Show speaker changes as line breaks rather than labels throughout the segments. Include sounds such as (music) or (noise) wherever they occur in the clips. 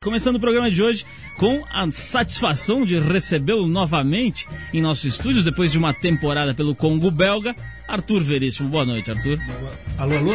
Começando o programa de hoje com a satisfação de recebê-lo novamente em nossos estúdios, depois de uma temporada pelo Congo belga, Arthur Veríssimo. Boa noite, Arthur.
Alô, alô.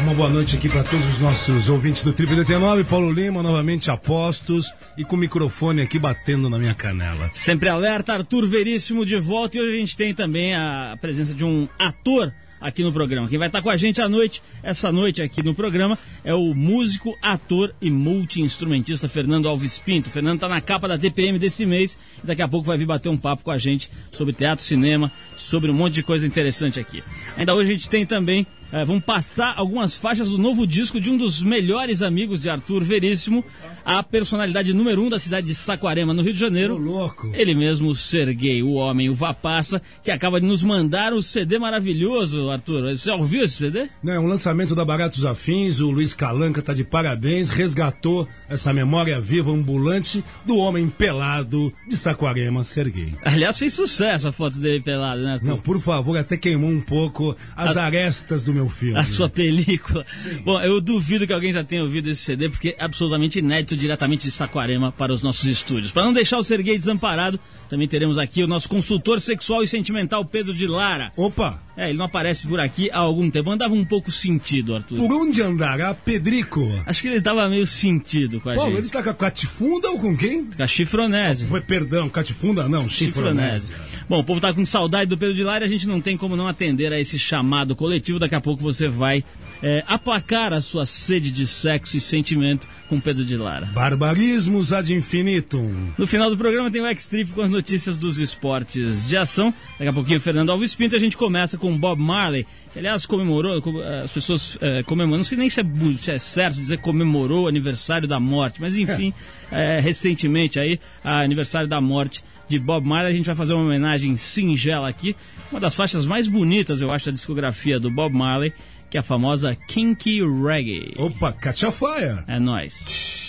Uma boa noite aqui para todos os nossos ouvintes do Triple 9 Paulo Lima, novamente apostos e com o microfone aqui batendo na minha canela.
Sempre alerta, Arthur Veríssimo de volta e hoje a gente tem também a presença de um ator aqui no programa. Quem vai estar com a gente à noite, essa noite aqui no programa, é o músico, ator e multi-instrumentista Fernando Alves Pinto. Fernando está na capa da TPM desse mês e daqui a pouco vai vir bater um papo com a gente sobre teatro, cinema, sobre um monte de coisa interessante aqui. Ainda hoje a gente tem também é, vamos passar algumas faixas do novo disco de um dos melhores amigos de Arthur Veríssimo, a personalidade número um da cidade de Saquarema, no Rio de Janeiro.
Ô, louco.
Ele mesmo, o Serguei, o homem, o Vapassa, que acaba de nos mandar um CD maravilhoso, Arthur. Você já ouviu esse CD?
Não, é um lançamento da Baratos Afins, o Luiz Calanca tá de parabéns, resgatou essa memória viva ambulante do homem pelado de Saquarema, Serguei.
Aliás, fez sucesso a foto dele pelado, né, Arthur?
Não, por favor, até queimou um pouco as a... arestas do meu filme.
A sua película. Sim. Bom, eu duvido que alguém já tenha ouvido esse CD, porque é absolutamente inédito diretamente de Saquarema para os nossos estúdios. Para não deixar o Serguei desamparado, também teremos aqui o nosso consultor sexual e sentimental, Pedro de Lara.
Opa!
É, ele não aparece por aqui há algum tempo. Andava um pouco sentido, Arthur.
Por onde andará Pedrico?
Acho que ele estava meio sentido com a
Bom,
gente.
ele tá com a catifunda ou com quem?
Com a chifronese.
Oh, perdão, catifunda não, chifronese. chifronese.
Bom, o povo tá com saudade do Pedro de Lara e a gente não tem como não atender a esse chamado coletivo. Daqui a pouco você vai é, aplacar a sua sede de sexo e sentimento com Pedro de Lara.
Barbarismos ad infinitum.
No final do programa tem o X-Trip com as notícias dos esportes de ação. Daqui a pouquinho, Fernando Alves Pinto. A gente começa com Bob Marley, que aliás comemorou, as pessoas é, comemoram, não sei nem se é, se é, certo dizer comemorou o aniversário da morte, mas enfim, é. (laughs) recentemente aí, aniversário da morte de Bob Marley. A gente vai fazer uma homenagem singela aqui. Uma das faixas mais bonitas, eu acho, da discografia do Bob Marley, que é a famosa Kinky Reggae.
Opa, catch a fire!
É nóis.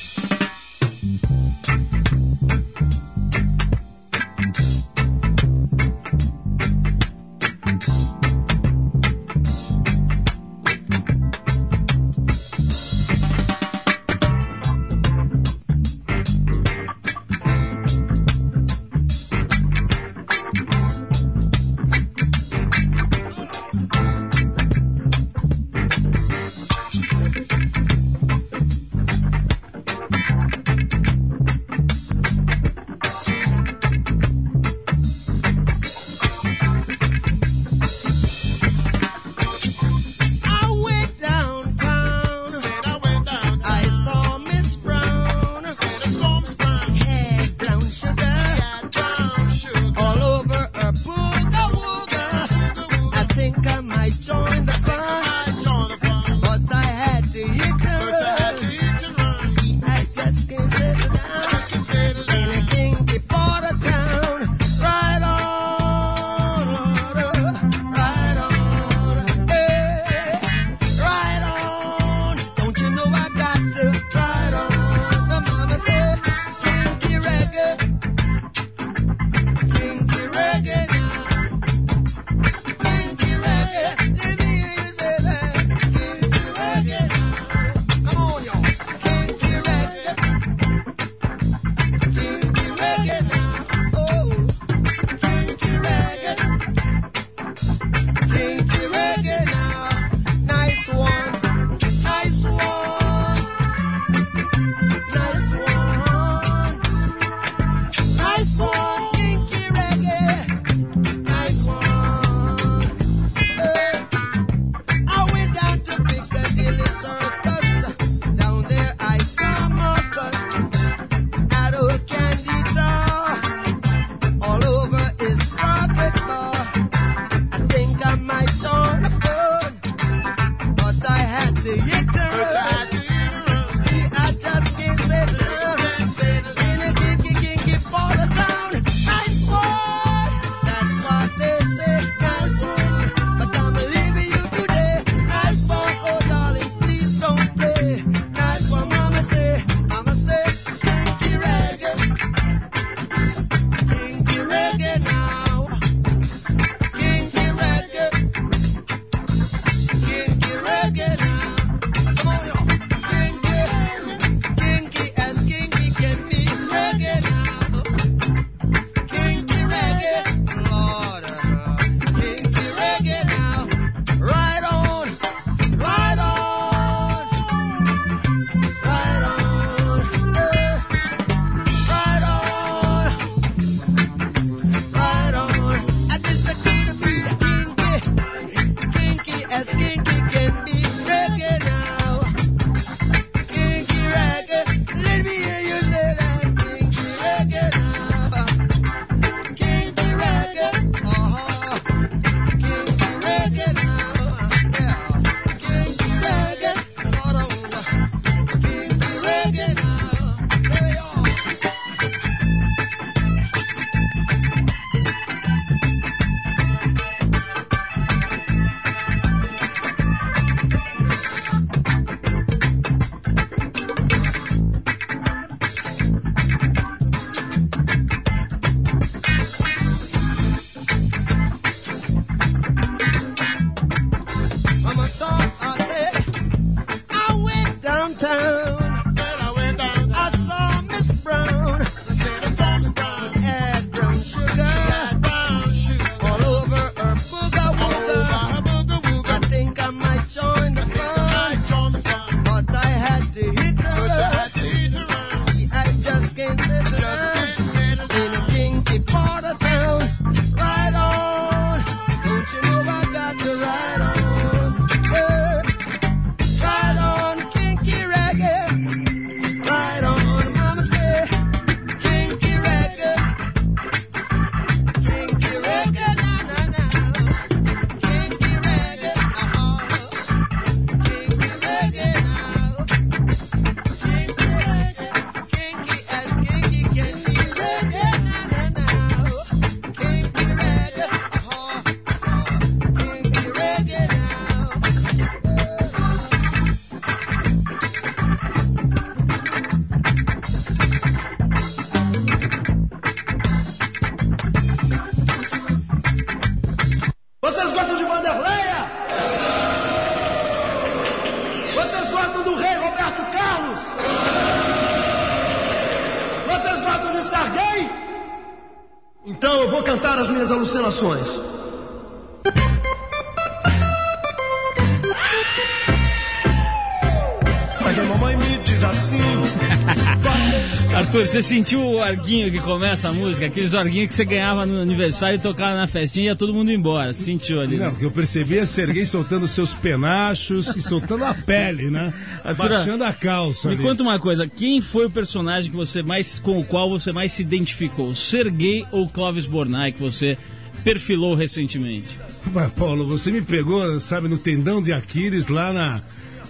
Mas a mamãe me diz assim. (laughs)
Arthur, você sentiu o orguinho que começa a música? Aqueles orguinhos que você ganhava no aniversário e tocava na festinha e ia todo mundo embora. Sentiu ali?
Não,
Né?
o que eu percebi é Serguei soltando seus penachos e soltando a pele, né?
Arthur,
Baixando a calça.
Me
ali.
conta uma coisa, quem foi o personagem que você mais com o qual você mais se identificou? Sergei ou Clóvis Bornai que você perfilou recentemente?
Mas, Paulo, você me pegou, sabe, no tendão de Aquiles lá na.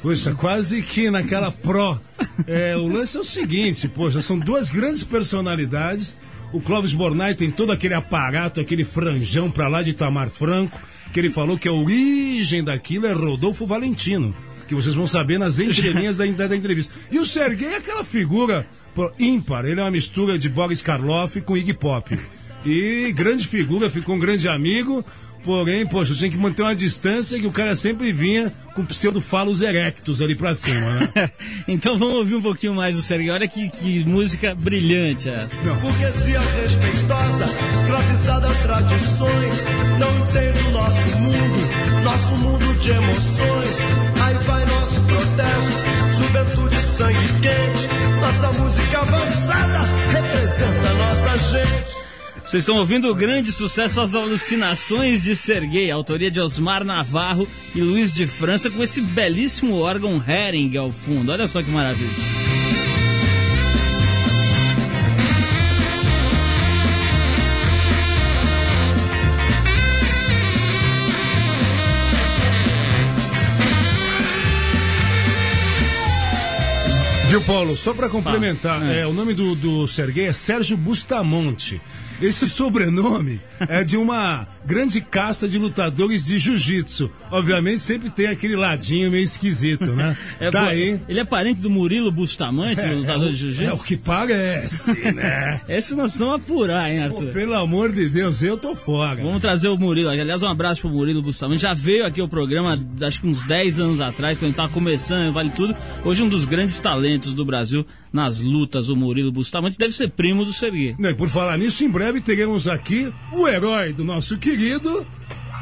Poxa, quase que naquela pró. É, o lance é o seguinte, poxa, são duas grandes personalidades. O Clóvis Bornai tem todo aquele aparato, aquele franjão pra lá de Itamar Franco, que ele falou que a origem daquilo é Rodolfo Valentino. Que vocês vão saber nas entrelinhas da, da, da entrevista. E o Serguei é aquela figura pô, ímpar. Ele é uma mistura de Boris Karloff com Iggy Pop. E grande figura, ficou um grande amigo. Porém, poxa, tinha que manter uma distância que o cara sempre vinha com pseudofalos erectos ali pra cima, né? (laughs)
então vamos ouvir um pouquinho mais do Sergei. Olha que, que música brilhante essa.
Burguesia respeitosa, escravizada a tradições. Não entende o nosso mundo, nosso mundo de emoções. Aí vai nosso protesto, juventude, sangue quente. Nossa música avançada
Vocês estão ouvindo o grande sucesso As Alucinações de Serguei, autoria de Osmar Navarro e Luiz de França, com esse belíssimo órgão Hering ao fundo. Olha só que maravilha.
Viu, Paulo? Só pra complementar,
Ah, é.
é, o nome do, do Serguei é Sérgio Bustamonte. Esse sobrenome é de uma grande casta de lutadores de jiu-jitsu. Obviamente sempre tem aquele ladinho meio esquisito, né?
É,
tá
pô,
aí.
Ele é parente do Murilo Bustamante, o lutador
o,
de jiu-jitsu?
é o que parece, (laughs) né?
Esse nós precisamos apurar, hein,
Pô,
Arthur?
pelo amor de Deus, eu tô fora.
Vamos trazer o Murilo. Aliás, um abraço pro Murilo Bustamante. Já veio aqui o programa, acho que uns 10 anos atrás, quando a gente tava começando, vale tudo. Hoje um dos grandes talentos do Brasil nas lutas, o Murilo Bustamante. Deve ser primo do Serguei.
E por falar nisso, em breve teremos aqui o herói do nosso querido,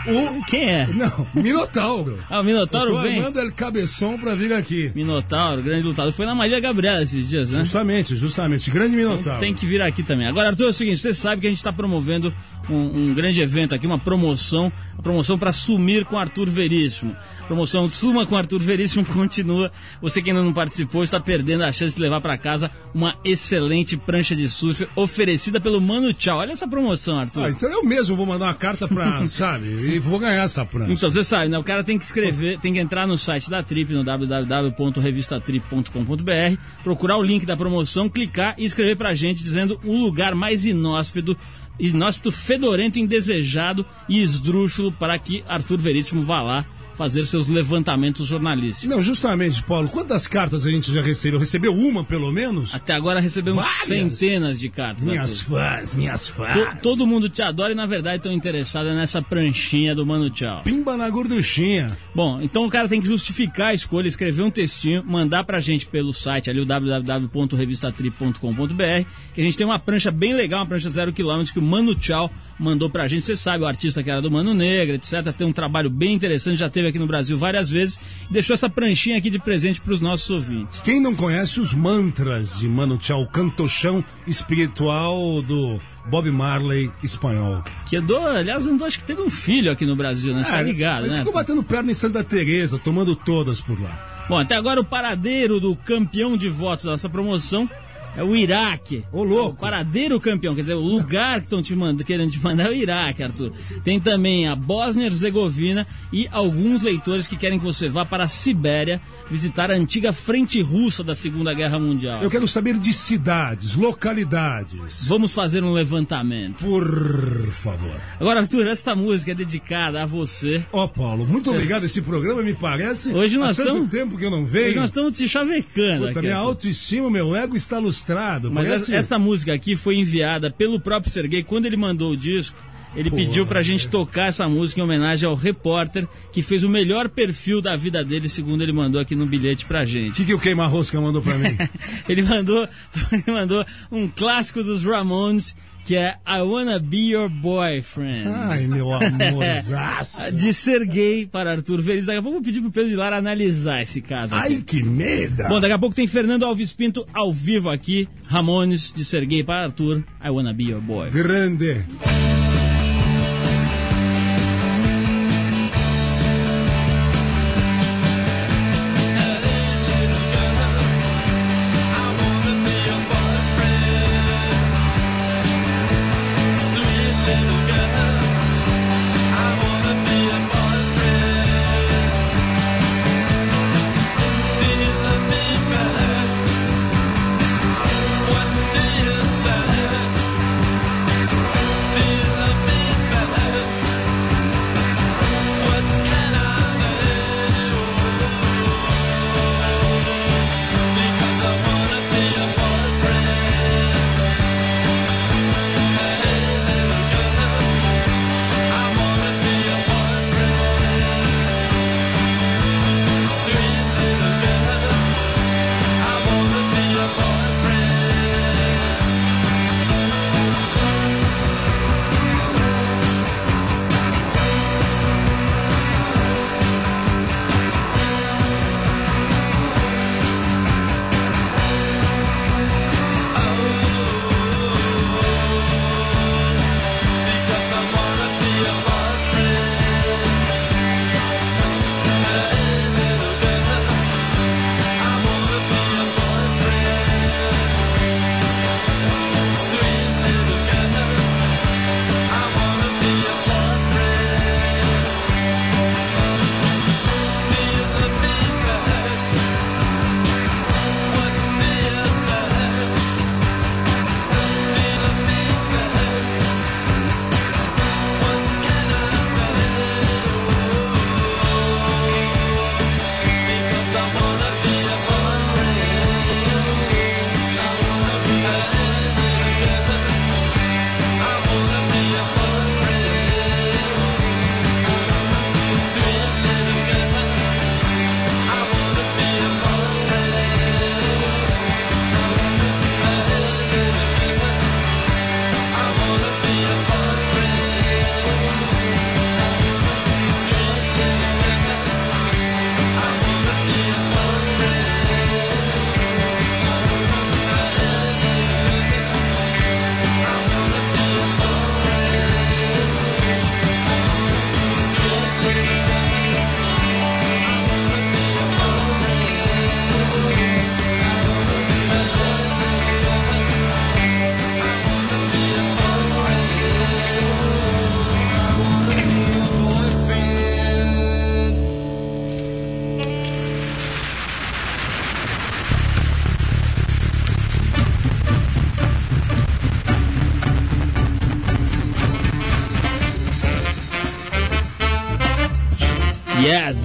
o...
Quem é?
Não, Minotauro. (laughs)
Ah, o
Eu
Minotauro
tô
vem.
armando ele cabeção pra vir aqui.
Minotauro, grande lutador. Foi na Maria Gabriela esses dias, né?
Justamente, justamente. Grande Minotauro.
Tem que vir aqui também. Agora, Arthur, é o seguinte, você sabe que a gente está promovendo um, um grande evento aqui, uma promoção, a promoção para sumir com Arthur Veríssimo. Promoção Suma com Arthur Veríssimo (laughs) continua. Você que ainda não participou está perdendo a chance de levar para casa uma excelente prancha de surf oferecida pelo Mano Tchau. Olha essa promoção, Arthur.
Ah, então eu mesmo vou mandar uma carta pra, (laughs) sabe, e vou ganhar essa prancha.
Então, você sabe, né? O cara tem que escrever, tem que entrar no site da Trip, no www.revistatrip.com.br, procurar o link da promoção, clicar e escrever pra gente dizendo o lugar mais inóspito, inóspito, fedorento, indesejado e esdrúxulo para que Arthur Veríssimo vá lá fazer seus levantamentos jornalísticos.
Não, justamente, Paulo, quantas cartas a gente já recebeu? Recebeu uma, pelo menos?
Até agora recebemos
Várias.
centenas de cartas.
Minhas
Arthur.
fãs, minhas
To-
fãs.
todo mundo te adora e na verdade estão interessados nessa pranchinha do Mano Tchau.
Pimba na gorduchinha.
Bom, então o cara tem que justificar a escolha, escrever um textinho, mandar pra gente pelo site ali, o www.revistatrip.com.br, que a gente tem uma prancha bem legal, uma prancha zero quilômetros que o Mano Tchau mandou pra gente. Você sabe, o artista que era do Mano Negra, etc. Tem um trabalho bem interessante, já teve aqui no Brasil várias vezes e deixou essa pranchinha aqui de presente pros nossos ouvintes.
Quem não conhece os mantras de Mano Tchau, o cantochão espiritual do Bob Marley espanhol?
Que é do, aliás, eu acho que teve um filho aqui no Brasil, né? Você tá ligado,
ele
né?
ficou batendo perna em Santa Teresa, tomando todas por lá.
Bom, até agora o paradeiro do campeão de votos dessa promoção é o Iraque.
Ô, louco.
O paradeiro campeão, quer dizer, o lugar que estão te manda, querendo te mandar é o Iraque, Arthur. Tem também a Bósnia-Herzegovina e alguns leitores que querem que você vá para a Sibéria visitar a antiga frente russa da Segunda Guerra Mundial.
Eu quero saber de cidades, localidades.
Vamos fazer um levantamento.
Por favor.
Agora, Arthur, essa música é dedicada a você.
Ó, Paulo, muito obrigado. Esse programa me parece.
Hoje nós
há tanto
estamos-
tempo que eu não vejo.
Hoje nós estamos te chavecando
Puta,
aqui.
minha
Arthur.
autoestima, meu ego está lustrado.
Mas essa, essa música aqui foi enviada pelo próprio Serguei quando ele mandou o disco. Ele pediu pra gente tocar essa música em homenagem ao repórter que fez o melhor perfil da vida dele, segundo ele mandou aqui no bilhete pra
O
gente.
que, que o Queima-Rosca mandou pra mim? (laughs)
ele mandou, (laughs) ele mandou um clássico dos Ramones que é I Wanna Be Your Boyfriend.
Ai, meu amorzaço. (laughs)
De ser gay para Arthur Veríssimo. Daqui a pouco eu vou pedir pro Pedro de Lara analisar esse caso. aqui.
Ai, que medo.
Bom, daqui a pouco tem Fernando Alves Pinto ao vivo aqui. Ramones de ser gay para Arthur. I Wanna Be Your Boy.
Grande.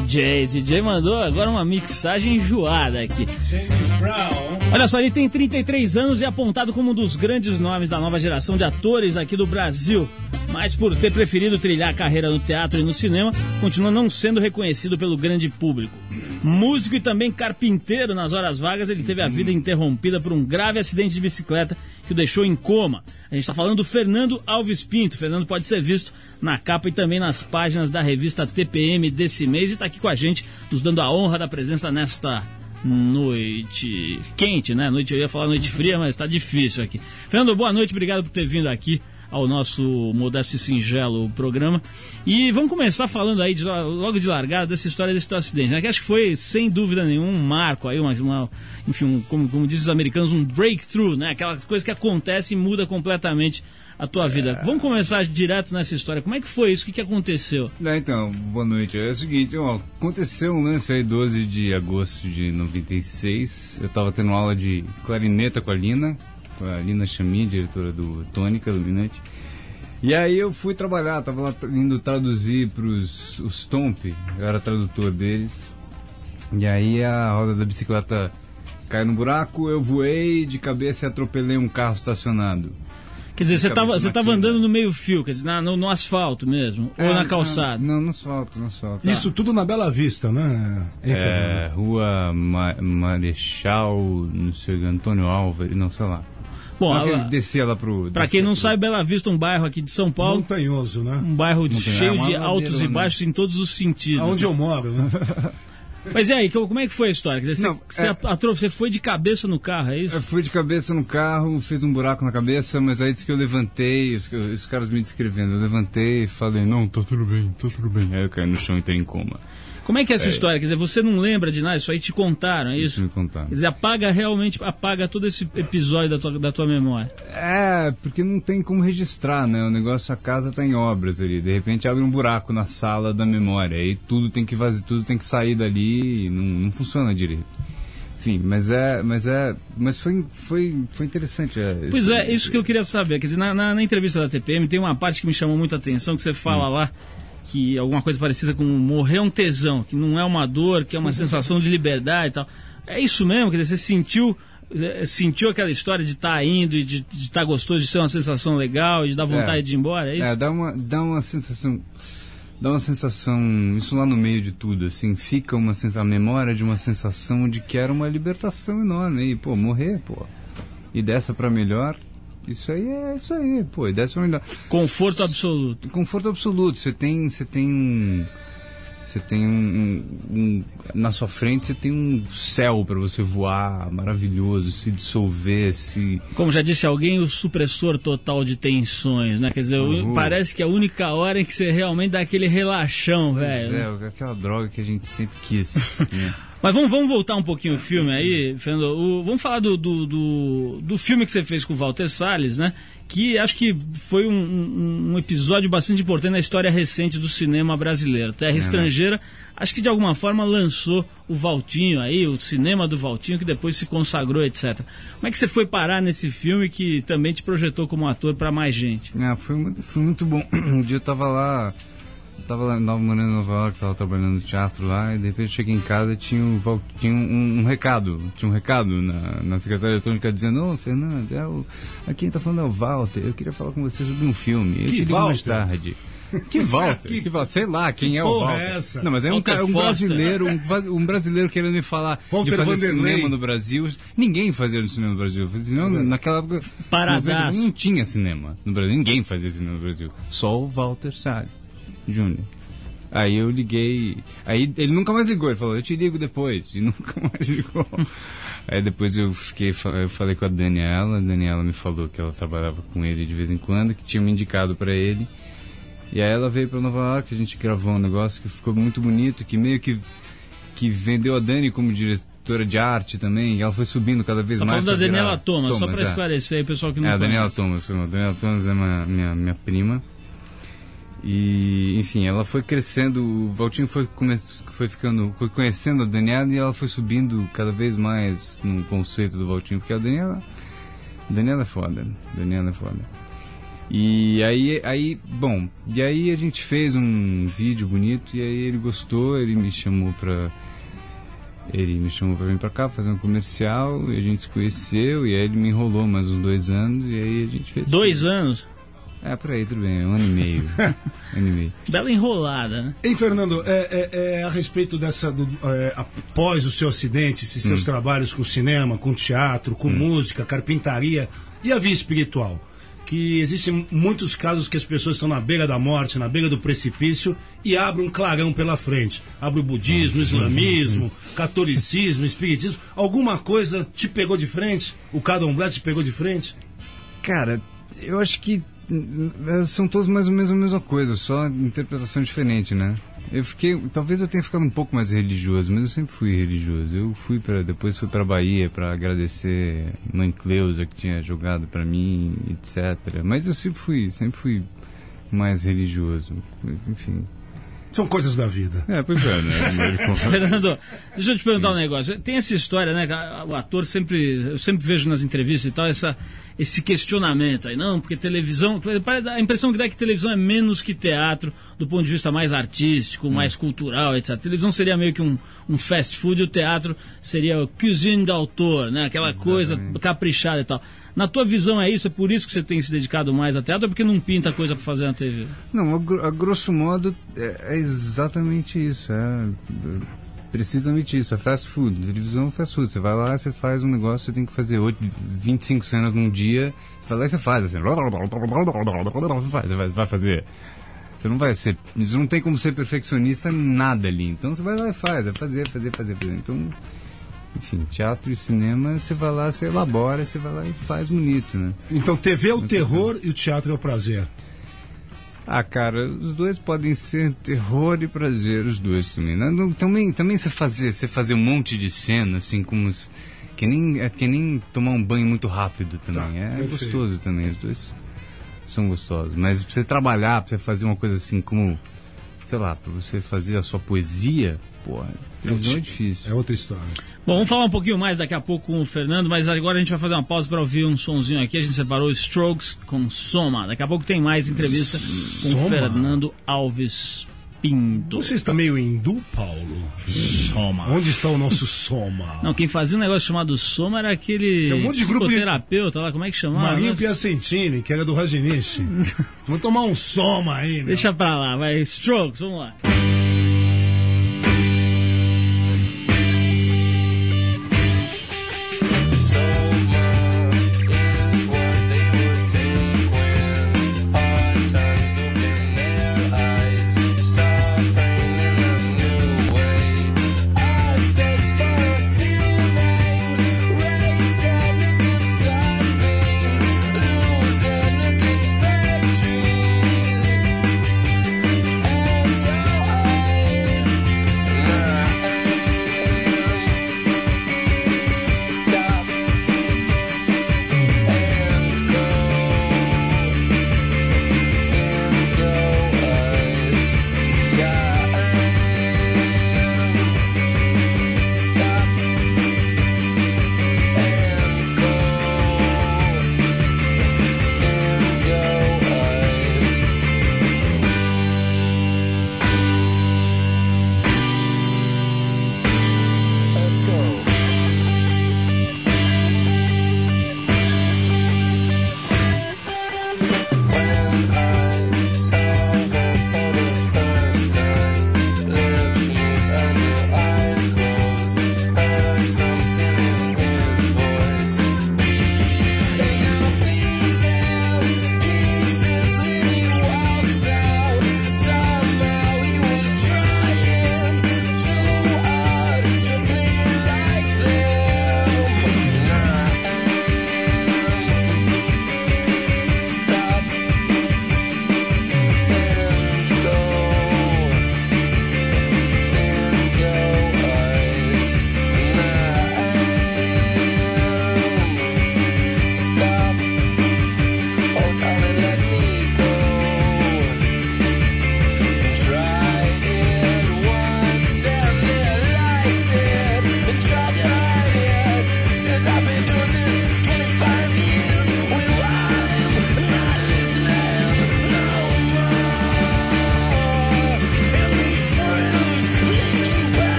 DJ. DJ mandou agora uma mixagem enjoada aqui. Olha só, ele tem 33 anos e é apontado como um dos grandes nomes da nova geração de atores aqui do Brasil. Mas por ter preferido trilhar a carreira no teatro e no cinema, continua não sendo reconhecido pelo grande público. Músico e também carpinteiro nas horas vagas, ele teve a vida interrompida por um grave acidente de bicicleta que o deixou em coma. A gente está falando do Fernando Alves Pinto. Fernando pode ser visto na capa e também nas páginas da revista TPM desse mês e está aqui com a gente, nos dando a honra da presença nesta noite quente, né? Noite, eu ia falar noite fria, mas está difícil aqui. Fernando, boa noite, obrigado por ter vindo aqui ao nosso modesto e singelo programa. E vamos começar falando aí, de, logo de largada, dessa história desse teu acidente, né? Que acho que foi, sem dúvida nenhuma, um marco aí, uma, uma enfim, um, como, como dizem os americanos, um breakthrough, né? Aquelas coisas que acontecem e muda completamente a tua vida. Vamos começar direto nessa história. Como é que foi isso? O que, que aconteceu?
É, então, boa noite. É o seguinte, ó, aconteceu um lance aí 12 de agosto de 96. Eu tava tendo aula de clarineta com a Lina, com a Lina Chami, diretora do Tônica, do Minute. E aí eu fui trabalhar, tava lá indo traduzir pros os Stomp, eu era tradutor deles. E aí a roda da bicicleta caiu no buraco, eu voei de cabeça e atropelei um carro estacionado.
Quer dizer, você
Cabeça
tava, você tava andando no meio fio, quer dizer, na- no, no asfalto mesmo, ou
É,
na calçada.
Não, no asfalto, no asfalto.
Isso tudo na Bela Vista, né?
É, rua Ma Marechal, não sei, Antônio Álvares, não sei lá.
Bom,
descia lá pro.
pra quem não
pro-
sabe, Bela Vista é um bairro aqui de São Paulo,
Montanhoso, né?
um bairro
Montanha-
cheio
é
de altos e
ladeira, né?
baixos em todos os sentidos.
Aonde eu moro, né? (laughs)
Mas e aí, que- como é que foi a história? Dizer,
Não,
você, você,
é-
você foi de cabeça no carro, é isso?
Eu fui de cabeça no carro, fiz um buraco na cabeça, mas aí disse que eu levantei, os, os caras me descrevendo, eu levantei e falei, não, tá tudo bem, tá tudo bem. Aí eu caí no chão e entrei em coma.
Como é que é essa história? Quer dizer, você não lembra de nada, isso aí te contaram, é
Isso me contaram.
Quer dizer, apaga realmente, apaga todo esse episódio da tua, da tua memória.
É, porque não tem como registrar, né? O negócio, a casa tá em obras ali. De repente abre um buraco na sala da memória. Aí tudo tem que vazar, tudo tem que sair dali e não, não funciona direito. Enfim, mas é. Mas é. Mas foi, foi, foi interessante. É,
Pois é, isso que eu queria saber. Quer dizer, na, na- na entrevista da TPM tem uma parte que me chamou muita atenção, que você fala lá que alguma coisa parecida com morrer é um tesão, que não é uma dor, que é uma (laughs) sensação de liberdade e tal. É isso mesmo? Quer dizer, você sentiu, eh, sentiu aquela história de estar indo e de estar gostoso, de ser uma sensação legal, e de dar vontade
É.
de ir embora? É isso?
É, dá uma, dá uma sensação. Dá uma sensação, isso lá no meio de tudo, assim, fica uma sensação, a memória de uma sensação de que era uma libertação enorme. E, pô, morrer, pô. E dessa pra melhor, isso aí é isso aí, pô, pra melhor.
Conforto absoluto.
Conforto absoluto. Você tem, você tem um, você tem um, um- na sua frente você tem um céu para você voar maravilhoso, se dissolver, se
Como já disse alguém, o supressor total de tensões, né? Quer dizer,
Uhum.
parece que é a única hora em que você realmente dá aquele relaxão, velho. né?
é, aquela droga que a gente sempre quis. né? (laughs)
Mas vamos, vamos voltar um pouquinho o filme aí, Fernando. O- vamos falar do, do, do, do filme que você fez com o Walter Salles, né? Que acho que foi um, um- um episódio bastante importante na história recente do cinema brasileiro. Terra Estrangeira, acho que de alguma forma lançou o Valtinho aí, o cinema do Valtinho, que depois se consagrou, etc. Como é que você foi parar nesse filme que também te projetou como ator para mais gente?
Ah, foi, muito, foi muito bom. (clears throat) Um dia eu tava lá, tava lá, tava morando em Nova York, tava trabalhando no teatro lá, e de repente cheguei em casa e tinha, um, tinha um, um recado, tinha um recado na, na secretária eletrônica dizendo, ô Fernando, é o, aqui quem tá falando é o Walter, eu queria falar com você sobre um filme, eu
Que
te ligo mais
Walter?
tarde. (laughs) Que Walter? que, Walter? Sei lá, quem é o
porra
Walter?
é essa?
Não, mas é um, cara- um brasileiro, um, um brasileiro querendo me falar
Walter
de fazer
Vanderlei.
cinema no Brasil. Ninguém fazia no cinema no Brasil. Não, naquela época,
Paradaço.
não tinha cinema no Brasil. Ninguém fazia cinema no Brasil. Só o Walter Salles Júnior. Aí eu liguei. Aí ele nunca mais ligou. Ele falou, eu te ligo depois. E (laughs) nunca mais ligou. Aí depois eu fiquei, eu falei com a Daniela. A Daniela me falou que ela trabalhava com ele de vez em quando, que tinha me indicado pra ele. E aí ela veio pra Nova York, a gente gravou um negócio que ficou muito bonito, que meio que, que vendeu a Dani como diretora de arte também. E ela foi subindo cada vez mais.
falando da
pra virar-
Daniela Thomas, só para
é.
esclarecer aí, o pessoal que não
É, a Daniela
conhece.
Thomas. A Daniela Thomas é uma, minha, minha prima. E, enfim, ela foi crescendo, o Valtinho foi, foi ficando, foi conhecendo a Daniela e ela foi subindo cada vez mais no conceito do Valtinho, porque a Daniela, Daniela é foda, Daniela é foda. E aí, aí, bom, e aí a gente fez um vídeo bonito e aí ele gostou, ele me chamou pra, ele me chamou pra vir pra cá fazer um comercial e a gente se conheceu e aí ele me enrolou mais uns dois anos e aí a gente fez.
Dois anos?
É, por aí, tudo bem, um ano e meio. (laughs) um ano e meio.
Bela enrolada, né?
Hein, Fernando, é, é- é a respeito dessa. do- é, após o seu acidente, esses seus trabalhos com cinema, com teatro, com música, carpintaria e a vida espiritual. Que existem muitos casos que as pessoas estão na beira da morte, na beira do precipício e abrem um clarão pela frente. Abre o budismo, o islamismo, catolicismo, espiritismo. Alguma coisa te pegou de frente? O candomblé te pegou de frente?
Cara, eu acho que hum, hum, são todos mais ou menos a mesma coisa, só interpretação diferente, né? Eu fiquei, talvez eu tenha ficado um pouco mais religioso, mas eu sempre fui religioso. Eu fui para depois fui para Bahia para agradecer mãe Cleusa que tinha jogado para mim, etc. Mas eu sempre fui, sempre fui mais religioso. Enfim.
São coisas da vida.
É, pois é, né? (laughs)
Fernando, deixa eu te perguntar um negócio. Tem essa história, né? O ator sempre. Eu sempre vejo nas entrevistas e tal, essa,
esse questionamento aí, não, porque televisão. A impressão que dá é que televisão é menos que teatro do ponto de vista mais artístico, mais cultural, etc. A televisão seria meio que um, um fast food e o teatro seria o cuisine d'auteur, né? Aquela coisa caprichada e tal. Na tua visão é isso? É por isso que você tem se dedicado mais a teatro ou porque não pinta coisa para fazer na TV?
Não, a, gro- a grosso modo é, é exatamente isso. É precisamente isso. É fast food. Televisão é fast food. Você vai lá, você faz um negócio, você tem que fazer 8, 25 cenas num dia. Você vai lá e você faz assim. Você faz, você vai, vai fazer. Você não vai ser. Você não tem como ser perfeccionista nada ali. Então você vai lá e faz. É fazer, fazer, fazer, fazer. Então. Enfim, teatro e cinema, você vai lá, você elabora, você vai lá e faz bonito, né?
Então, TV é o terror e o teatro é o prazer.
Ah, cara, os dois podem ser terror e prazer, os dois também. né? Não, Também, também você fazer, você fazer um monte de cena, assim, como. os- Que nem, é que nem tomar um banho muito rápido também.
Tá,
é
perfeito.
gostoso também, os dois são gostosos. Mas pra você trabalhar, pra você fazer uma coisa assim como. Sei lá, pra você fazer a sua poesia, pô, televisão é difícil.
É outra história.
Bom, vamos falar um pouquinho mais daqui a pouco com o Fernando, mas agora a gente vai fazer uma pausa para ouvir um sonzinho aqui. A gente separou Strokes com Soma. Daqui a pouco tem mais entrevista com o
Soma?
Fernando Alves Pinto.
Você está meio hindu, Paulo?
Soma.
Onde está o nosso soma?
Não, quem fazia um negócio chamado Soma era aquele
Tinha um monte de grupo de-
psicoterapeuta lá, como é que chamava?
Marinho? Piacentini, que era do Raginice. (laughs) Vamos tomar um soma aí, meu.
Deixa pra lá, vai. Strokes, vamos lá.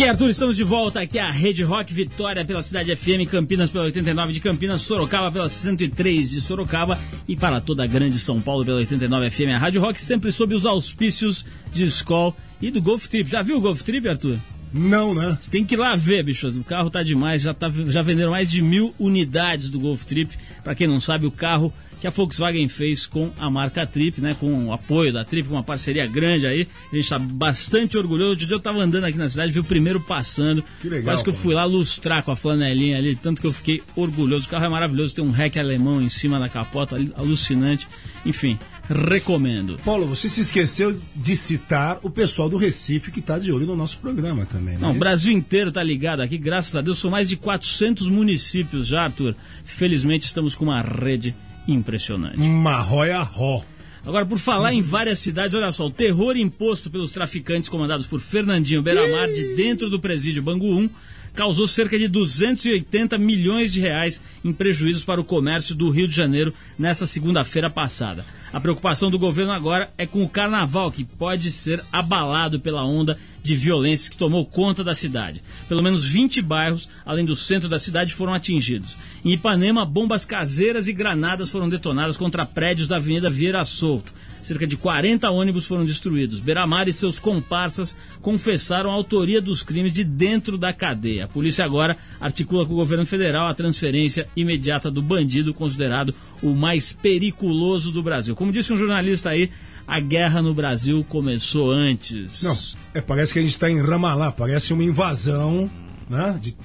Ok, Arthur, estamos de volta aqui à Rede Rock Vitória pela Cidade FM, Campinas pela 89 de Campinas, Sorocaba pela 103 de Sorocaba e para toda a grande São Paulo pela 89 FM. A Rádio Rock sempre sob os auspícios de Skol e do Golf Trip. Já viu o Golf Trip, Arthur?
Não, né?
Você tem que ir lá ver, bicho. O carro tá demais. Já, tá, já venderam mais de mil unidades do Golf Trip. Pra quem não sabe, o carro
que a Volkswagen fez com a marca Trip, né? Com o apoio da Trip, com uma parceria grande aí. A gente está bastante orgulhoso. Outro dia eu estava andando aqui na cidade, vi o primeiro passando.
Que legal,
Quase que eu fui lá lustrar com a flanelinha ali, tanto que eu fiquei orgulhoso. O carro é maravilhoso, tem um rack alemão em cima da capota, ali, alucinante. Enfim, recomendo.
Paulo, você se esqueceu de citar o pessoal do Recife que está de olho no nosso programa também, né?
Não, o Brasil inteiro tá ligado aqui, graças a Deus. São mais de 400 municípios já, Arthur. Felizmente estamos com uma rede impressionante.
Marroia Ró.
Agora, por falar em várias cidades, olha só, o terror imposto pelos traficantes comandados por Fernandinho Beiramar de dentro do presídio Bangu 1 causou cerca de 280 milhões de reais em prejuízos para o comércio do Rio de Janeiro nessa segunda-feira passada. A preocupação do governo agora é com o carnaval, que pode ser abalado pela onda de violência que tomou conta da cidade. Pelo menos 20 bairros, além do centro da cidade, foram atingidos. Em Ipanema, bombas caseiras e granadas foram detonadas contra prédios da Avenida Vieira Solto. Cerca de 40 ônibus foram destruídos. Beramar e seus comparsas confessaram a autoria dos crimes de dentro da cadeia. A polícia agora articula com o governo federal a transferência imediata do bandido considerado o mais periculoso do Brasil. Como disse um jornalista aí, a guerra no Brasil começou antes.
Não, é, parece que a gente está em Ramallah, parece uma invasão, né? de-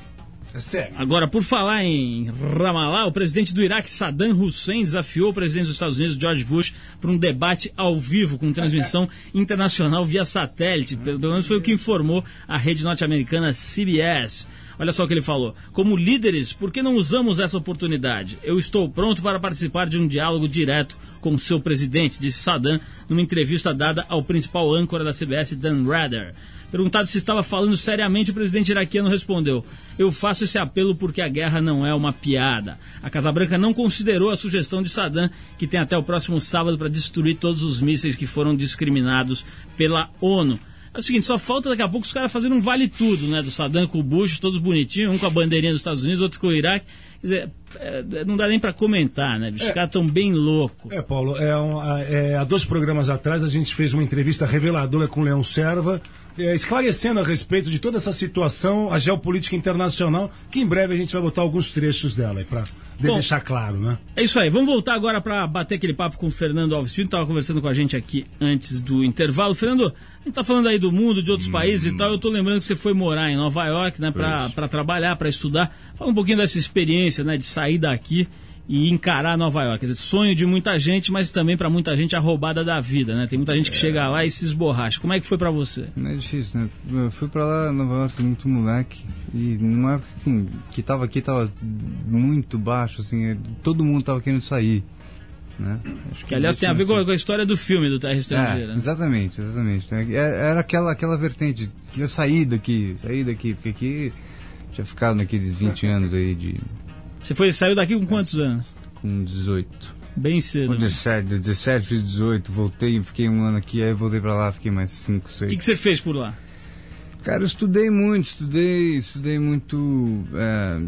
É sério.
Agora, por falar em Ramallah, o presidente do Iraque, Saddam Hussein, desafiou o presidente dos Estados Unidos, George Bush, para um debate ao vivo, com transmissão (laughs) internacional via satélite. Pelo menos foi o que informou a rede norte-americana CBS. Olha só o que ele falou. Como líderes, por que não usamos essa oportunidade? Eu estou pronto para participar de um diálogo direto com o seu presidente, disse Saddam, numa entrevista dada ao principal âncora da CBS, Dan Rather. Perguntado se estava falando seriamente, o presidente iraquiano respondeu: Eu faço esse apelo porque a guerra não é uma piada. A Casa Branca não considerou a sugestão de Saddam, que tem até o próximo sábado para destruir todos os mísseis que foram discriminados pela ONU. É o seguinte, só falta daqui a pouco os caras fazerem um vale tudo, né? Do Saddam com o Bush, todos bonitinhos, um com a bandeirinha dos Estados Unidos, outro com o Iraque. Quer dizer, é, não dá nem para comentar, né? Os caras estão bem loucos.
É, Paulo, é, um, é, há dois programas atrás a gente fez uma entrevista reveladora com o Leão Serva, é, esclarecendo a respeito de toda essa situação, a geopolítica internacional, que em breve a gente vai botar alguns trechos dela aí, para
Bom.
deixar claro, né?
É isso aí, vamos voltar agora para bater aquele papo com o Fernando Alves Pinto, estava conversando com a gente aqui antes do intervalo. Fernando, a gente tá falando aí do mundo, de outros países e tal, eu tô lembrando que você foi morar em Nova York, né, para trabalhar, para estudar. Fala um pouquinho dessa experiência, né, de sair daqui e encarar Nova York. Quer dizer, sonho de muita gente, mas também para muita gente a roubada da vida, né? Tem muita gente que chega lá e se esborracha. Como é que foi para você?
Não é difícil, né? Eu fui pra lá, Nova York, muito moleque. E numa época assim, que tava aqui, tava muito baixo, assim. é, Todo mundo tava querendo sair. Né? Acho
Que aliás tem a ver com
assim.
com a história do filme do Terra Estrangeira.
É,
né?
exatamente, exatamente. É, Era aquela, aquela vertente, queria sair daqui, sair daqui, porque aqui tinha ficado naqueles 20 anos aí de
Você foi, saiu daqui com quantos anos?
com 18.
Bem cedo.
Com
né?
17, 17, fiz 18, voltei, fiquei um ano aqui, aí voltei pra lá, fiquei mais 5,
O
6.
que, que você fez por lá?
Cara, eu estudei muito, estudei, estudei muito é,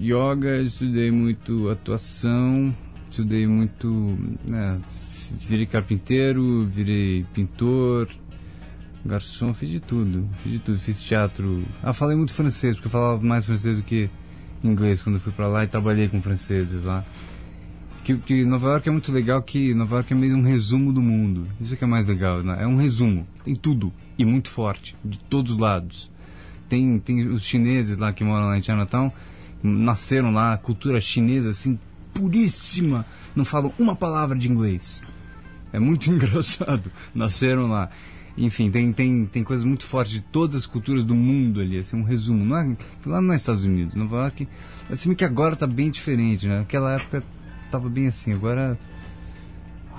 yoga, estudei muito atuação, estudei muito. né, virei carpinteiro, virei pintor, garçom, fiz de tudo, fiz de tudo, fiz teatro. Ah, falei muito francês, porque eu falava mais francês do que inglês quando eu fui pra lá e trabalhei com franceses lá. Que, que Nova York é muito legal, que Nova York é meio um resumo do mundo. Isso que é mais legal, né? É um resumo, tem tudo e muito forte, de todos os lados. Tem, tem os chineses lá que moram lá em Chinatown, nasceram lá, a cultura chinesa assim, puríssima, não falam uma palavra de inglês. É muito (laughs) engraçado. Nasceram lá. Enfim, tem, tem, tem coisas muito fortes de todas as culturas do mundo ali, assim, um resumo. Não é, lá não é Estados Unidos, Nova York. Assim que agora tá bem diferente, né? Naquela época tava bem assim, agora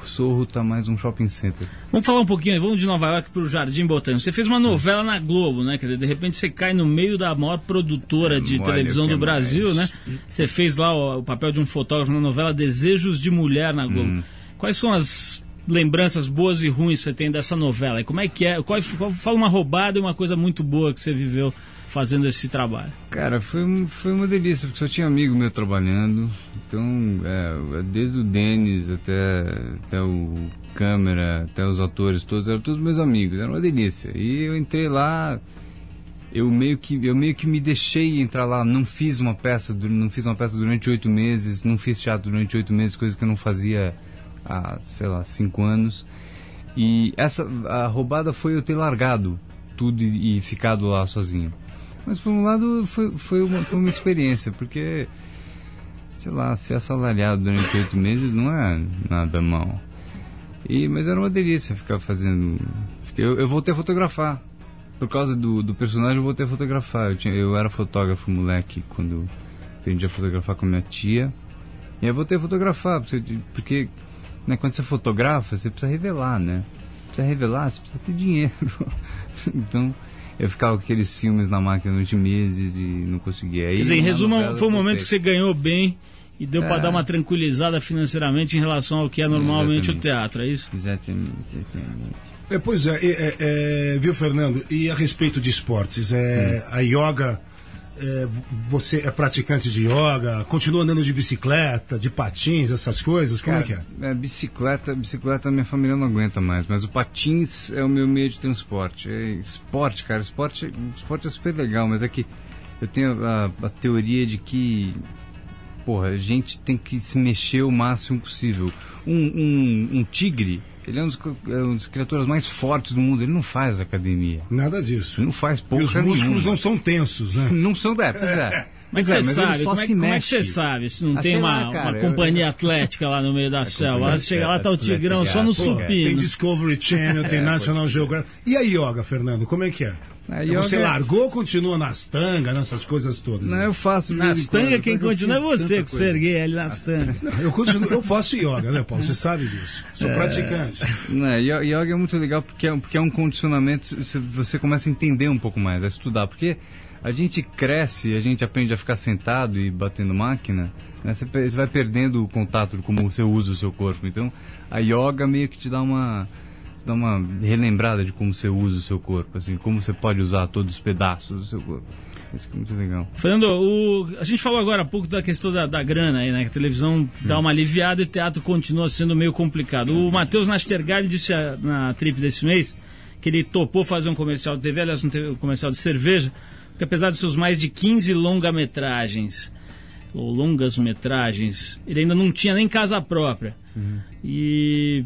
Sorro tá mais um shopping center.
Vamos falar um pouquinho, vamos de Nova York para o Jardim Botânico. Você fez uma novela na Globo, né? Quer dizer, de repente você cai no meio da maior produtora de
Olha
televisão do Brasil,
mais.
né? Você fez lá o, o papel de um fotógrafo na novela Desejos de Mulher na Globo.
Hum.
Quais são as lembranças boas e ruins que você tem dessa novela? E como é que é? Qual, qual- fala uma roubada e uma coisa muito boa que você viveu fazendo esse trabalho.
Cara, foi, foi uma delícia, porque só tinha amigo meu trabalhando. Então, é, desde o Denis até, até o câmera, até os atores todos, eram todos meus amigos, era uma delícia. E eu entrei lá eu meio que eu meio que me deixei entrar lá, não fiz uma peça, não fiz uma peça durante oito meses, não fiz teatro durante oito meses, coisa que eu não fazia há, sei lá, cinco anos. E essa a roubada foi eu ter largado tudo e, e ficado lá sozinho. Mas por um lado foi, foi, uma, foi uma experiência, porque sei lá, ser assalariado durante oito meses não é nada mal. E, mas era uma delícia ficar fazendo. Eu, eu voltei a fotografar. Por causa do, do personagem, eu voltei a fotografar. Eu, tinha, eu era fotógrafo moleque quando aprendi a fotografar com a minha tia. E aí eu voltei a fotografar, porque né, quando você fotografa, você precisa revelar, né? Precisa revelar, você precisa ter dinheiro. (laughs) então, eu ficava com aqueles filmes na máquina durante meses e não conseguia. Aí,
Quer dizer, em resumo,
novela,
foi um momento que você ganhou bem e deu pra
É.
dar uma tranquilizada financeiramente em relação ao que é normalmente o
Exatamente.
teatro, é isso?
Exatamente, exatamente.
É, pois é, é, é, viu, Fernando? E a respeito de esportes, é, a yoga, é, você é praticante de yoga, continua andando de bicicleta, de patins, essas coisas? Como é que é?
É, bicicleta, bicicleta minha família não aguenta mais, mas o patins é o meu meio de transporte. É esporte, cara, esporte, esporte é super legal, mas é que eu tenho a, a teoria de que, porra, a gente tem que se mexer o máximo possível. Um, um, um tigre, ele é um dos, é um dos criaturas mais fortes do mundo, ele não faz academia.
Nada disso.
Ele não faz
E
porra
os músculos
nenhuma.
não são tensos, né? (laughs)
Não são da pois é. (laughs)
Mas,
é,
você
ele
sabe,
só
como é, como é que você sabe se não
Ah,
tem uma,
lá, cara,
uma
eu-
companhia atlética lá no meio da selva? Lá você chega lá, tá o Tigrão só no
é.
tem
supino.
Discovery Channel, (laughs) tem National Geographic. E a yoga, Fernando, como é que é?
A
Você
yoga-
largou ou continua nas tangas, nessas coisas todas?
Não,
né?
eu faço.
Nas tangas, quem
eu
continua é você, que você ali nas tangas.
Eu, continuo, eu faço yoga, né, Paulo? Você sabe disso. Sou praticante.
Não, yoga é muito legal porque é, porque é um condicionamento, você- começa a entender um pouco mais, a estudar. Porque a gente cresce, a gente aprende a ficar sentado e batendo máquina, né, você, você vai perdendo o contato de como você usa o seu corpo. Então, a yoga meio que te dá uma, dá uma relembrada de como você usa o seu corpo, assim, como você pode usar todos os pedaços do seu corpo. Isso que é muito legal.
Fernando, o- a gente falou agora há pouco da questão da, da grana aí, né? Que a televisão dá uma aliviada e o teatro continua sendo meio complicado. O Matheus Nastergalli disse ah, na trip desse mês que ele topou fazer um comercial de TV, aliás, um te- um comercial de cerveja, porque apesar dos seus mais de 15 longa-metragens, ou longas-metragens, ele ainda não tinha nem casa própria. E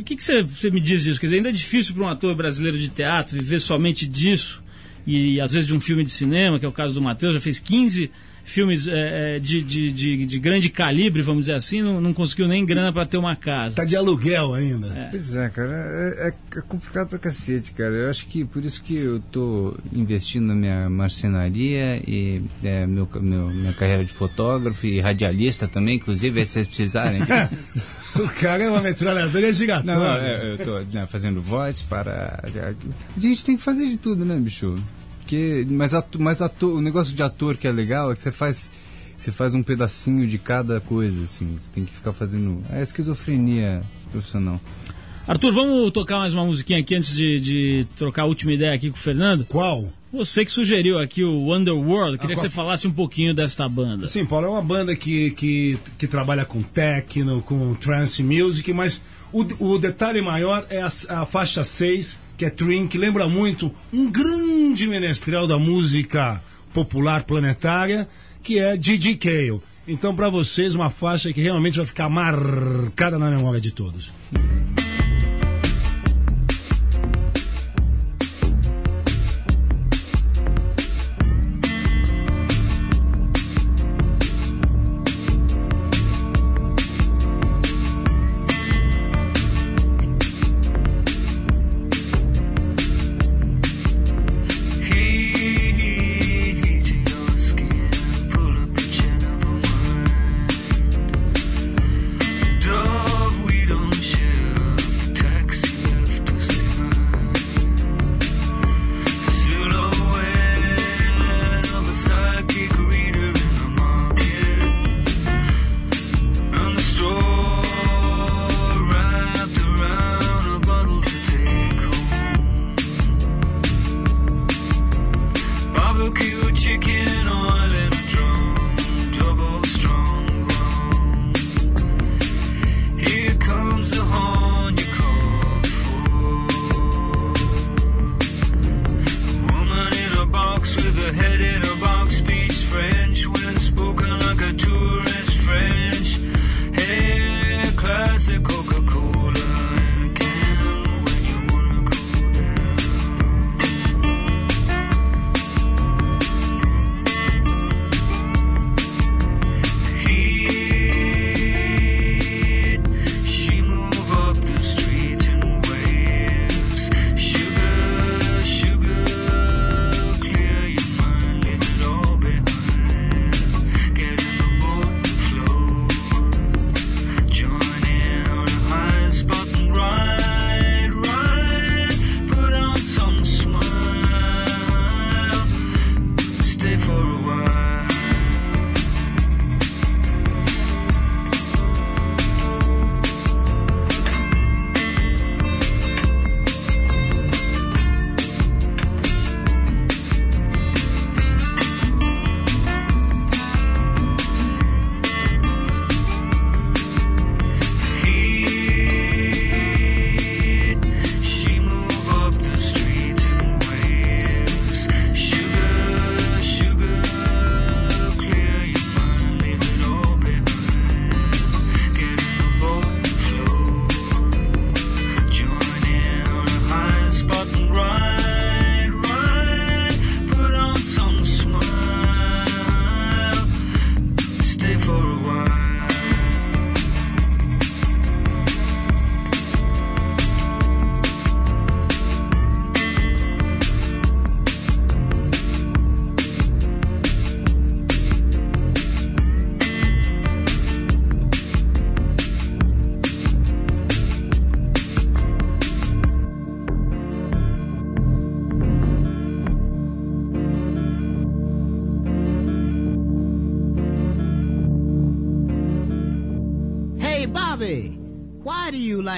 o que, você, você me diz disso? Quer dizer, ainda é difícil para um ator brasileiro de teatro viver somente disso, e às vezes de um filme de cinema, que é o caso do Matheus, já fez 15 filmes é, é, de, de, de, de grande calibre, vamos dizer assim, não, não conseguiu nem grana para ter uma casa.
Tá de aluguel ainda.
Pois é, cara, é, é- é complicado pra cacete, cara. Eu acho que por isso que eu tô investindo na minha marcenaria e é, meu, meu- minha carreira de fotógrafo e radialista também, inclusive, aí se vocês precisarem. (laughs)
O cara é uma metralhadora giratória.
Não, não, é, eu tô né, fazendo voz para. A gente tem que fazer de tudo, né, bicho? Porque, mas atu, mas ator, o negócio de ator que é legal é que você faz. Você faz um pedacinho de cada coisa, assim. Você tem que ficar fazendo. É esquizofrenia profissional.
Arthur, vamos tocar mais uma musiquinha aqui antes de, de trocar a última ideia aqui com o Fernando?
Qual?
Você que sugeriu aqui o Underworld, queria
Ah,
que você falasse um pouquinho desta banda.
Sim, Paulo, é uma banda que, que, que trabalha com techno, com trance music, mas o, o detalhe maior é a, a faixa 6, que é Trin, que lembra muito um grande menestrel da música popular planetária, que é Didi Cale. Então, para vocês, uma faixa que realmente vai ficar marcada na memória de todos.
Heat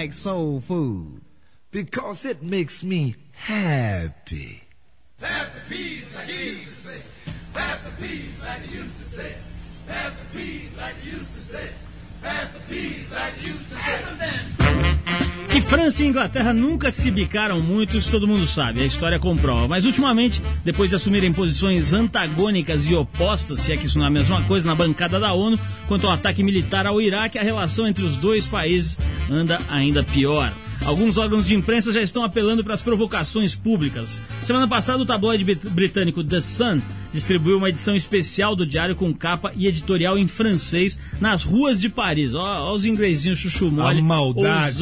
like soul food? Because it makes me happy. Pass the peas like you
used to say. Pass the peas like you used to say. Pass the peas like you used
to say. Pass the peas like you used to say.
Que França e Inglaterra nunca se bicaram muito, isso todo mundo sabe, a história comprova. Mas ultimamente, depois de assumirem posições antagônicas e opostas, se é que isso não é a mesma coisa, na bancada da ONU, quanto ao ataque militar ao Iraque, a relação entre os dois países anda ainda pior. Alguns órgãos de imprensa já estão apelando para as provocações públicas. Semana passada, o tabloide brit- britânico The Sun distribuiu uma edição especial do diário com capa e editorial em francês nas ruas de Paris. Ó, ó os inglesinhos chuchu mole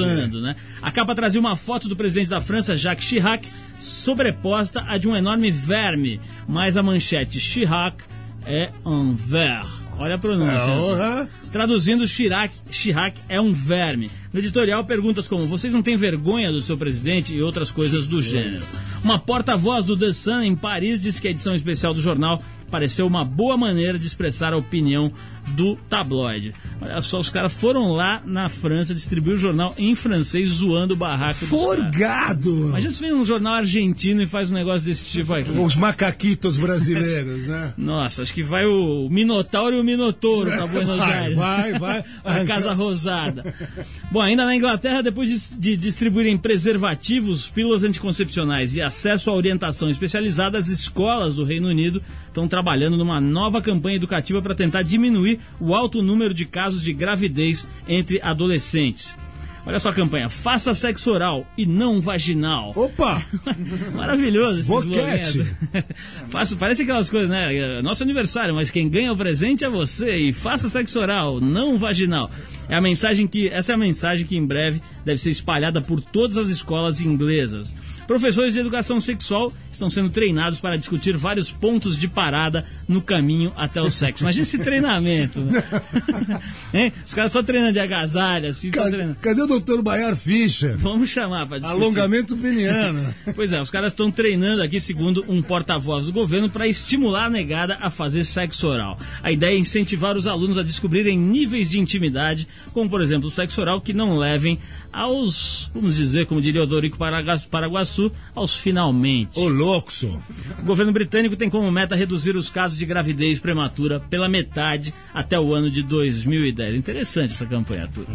ousando, né? A capa trazia uma foto do presidente da França, Jacques Chirac, sobreposta a de um enorme verme, mas a manchete Chirac é un ver. Olha a pronúncia.
Aham.
Traduzindo, Chirac, Chirac é um verme. No editorial, perguntas como: vocês não têm vergonha do seu presidente e outras coisas do gênero. Uma porta-voz do The Sun em Paris disse que a edição especial do jornal pareceu uma boa maneira de expressar a opinião do tabloide. Olha só, os caras foram lá na França distribuir o jornal em francês zoando o barraco.
Forgado!
Imagina se vem um jornal argentino e faz um negócio desse tipo aqui.
Os macaquitos brasileiros, né? (laughs)
Nossa, acho que vai o Minotauro e o Minotouro pra Buenos
Vai,
Aires.
vai, vai. (laughs)
A Casa Rosada. Bom, ainda na Inglaterra, depois de, de distribuírem preservativos, pílulas anticoncepcionais e acesso à orientação especializada, as escolas do Reino Unido estão trabalhando numa nova campanha educativa para tentar diminuir o alto número de casos de gravidez entre adolescentes. Olha só a campanha. Faça sexo oral e não vaginal.
Opa! (laughs)
Maravilhoso esse
Boquete. (laughs)
Faça, parece aquelas coisas, né? É Nosso aniversário, mas quem ganha o presente é você e faça sexo oral, não vaginal. É a mensagem que essa é a mensagem que em breve deve ser espalhada por todas as escolas inglesas. Professores de educação sexual estão sendo treinados para discutir vários pontos de parada no caminho até o sexo. Imagina esse treinamento. né? (laughs) Hein? Os caras só treinando de agasalho, assim,
Cadê,
treinando.
cadê o doutor Bayar Fischer?
Vamos chamar para discutir.
Alongamento peniano. (laughs)
Pois é, os caras estão treinando aqui, segundo um porta-voz do governo, para estimular a negada a fazer sexo oral. A ideia é incentivar os alunos a descobrirem níveis de intimidade, como por exemplo o sexo oral, que não levem aos, vamos dizer, como diria o Dorico Paraguaçu, aos finalmente.
Ô, louco.
O governo britânico tem como meta reduzir os casos de gravidez prematura pela metade até o ano de 2010. Interessante essa campanha, Arthur.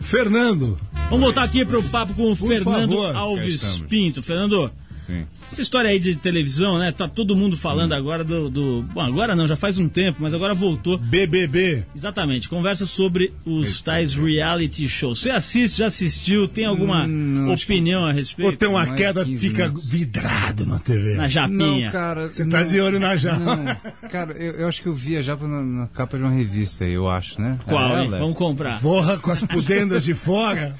Fernando.
Vamos voltar aqui para o papo com o
Por
Fernando
favor.
Alves. Pinto. Fernando,
Sim.
essa história aí de televisão, né? Tá todo mundo falando agora do, do- Bom, agora não, já faz um tempo, mas agora voltou.
BBB.
Exatamente, conversa sobre os tais reality shows. Você assiste, já assistiu, tem alguma
Hum,
opinião a
Ou
respeito?
tem uma
mais
queda,
15
fica
minutos.
vidrado na TV.
Na japinha.
Não, cara.
Você tá
não.
de olho na já.
Não, cara, eu, eu acho que eu via já na, na capa de uma revista, eu acho, né?
Qual,
ela.
Vamos comprar.
Porra, com as pudendas de fora.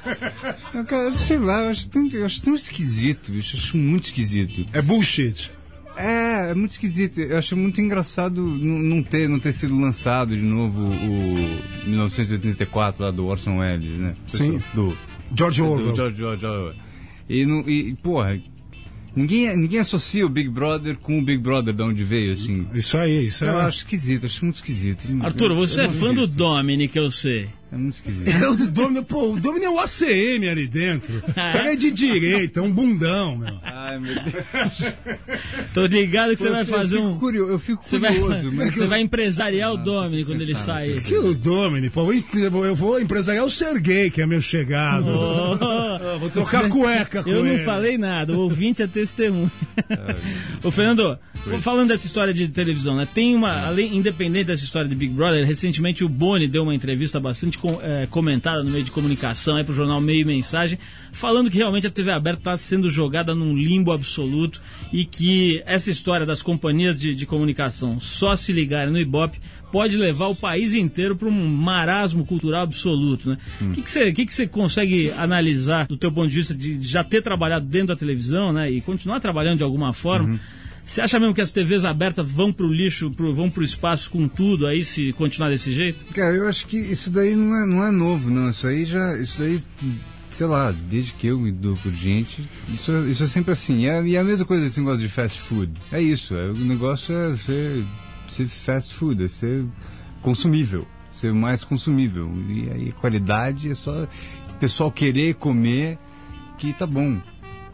(laughs)
Eu, cara, sei lá, eu acho tão, eu acho tão esquisito, bicho, eu acho muito esquisito.
É bullshit.
É, é muito esquisito. Eu acho muito engraçado não ter, não ter sido lançado de novo o 1984 lá do Orson Welles, né?
Sim.
Do,
George
do
Orwell.
George, George Orwell. E, não, e, porra, ninguém, ninguém associa o Big Brother com o Big Brother de onde veio, assim.
Isso aí, isso
Eu
é.
acho esquisito, acho muito esquisito.
Arthur,
Eu-
você
eu
é fã do. Dominic, eu sei.
É muito esquisito.
É o do Domini, pô, o Domini é o ACM ali dentro. O cara é de direita, é um bundão, meu.
Ai, meu Deus. (laughs)
Tô ligado que você
Eu
vai fazer
eu
um.
Curioso, eu fico
Você vai,
curioso, (laughs) mas
você vai empresariar o Dominic quando ele sair.
Que o Domini, pô, eu vou- eu vou empresariar o Sergei, que é meu chegado.
Oh.
Vou trocar cueca com
Eu não
ele.
falei nada, o ouvinte é testemunha. Ô, Fernando, falando dessa história de televisão, né? Tem uma, além, independente dessa história de Big Brother, recentemente o Boni deu uma entrevista bastante com- eh, comentada no meio de comunicação, aí pro jornal Meio Mensagem, falando que realmente a TV aberta está sendo jogada num limbo absoluto e que essa história das companhias de, de comunicação só se ligarem no Ibope pode levar o país inteiro para um marasmo cultural absoluto, né? O que que você que que você consegue analisar do teu ponto de vista de já ter trabalhado dentro da televisão, né, e continuar trabalhando de alguma forma? Você acha mesmo que as TVs abertas vão pro lixo, pro, vão pro espaço com tudo aí se continuar desse jeito?
Cara, eu acho que isso daí não é, não é novo, não. Isso aí já. Isso daí, sei lá, desde que eu me dou por gente, isso, é- isso é sempre assim. E é, e é a mesma coisa desse negócio de fast food. É isso. É, o negócio é ser, ser fast food, é ser consumível. ser mais consumível. E aí qualidade é só o pessoal querer comer que tá bom.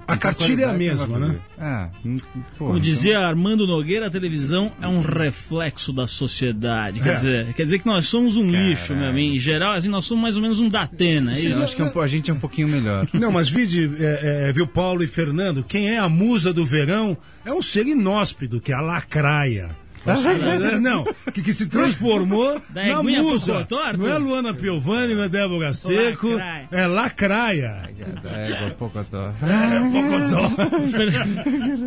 A
Então,
cartilha é a
você
mesma, né?
É, hum, pô,
Como
então-
dizia Armando Nogueira, a televisão é um reflexo da sociedade. Quer,
É.
dizer, quer dizer que nós somos um lixo, meu amigo. Em geral, assim, nós somos mais ou menos um Datena. É
Sim, eu acho que é um- a gente é um pouquinho melhor. (laughs)
Não, mas vide, é, é, viu, Paulo e Fernando, quem é a musa do verão é um ser inóspito, que é a lacraia. É, (laughs) Não, que, que se transformou (laughs)
Da
na musa. Não é Luana Piovani, não é Débora Seco,
Lacraia.
é lacraia.
É, Pocotó. (laughs)
É,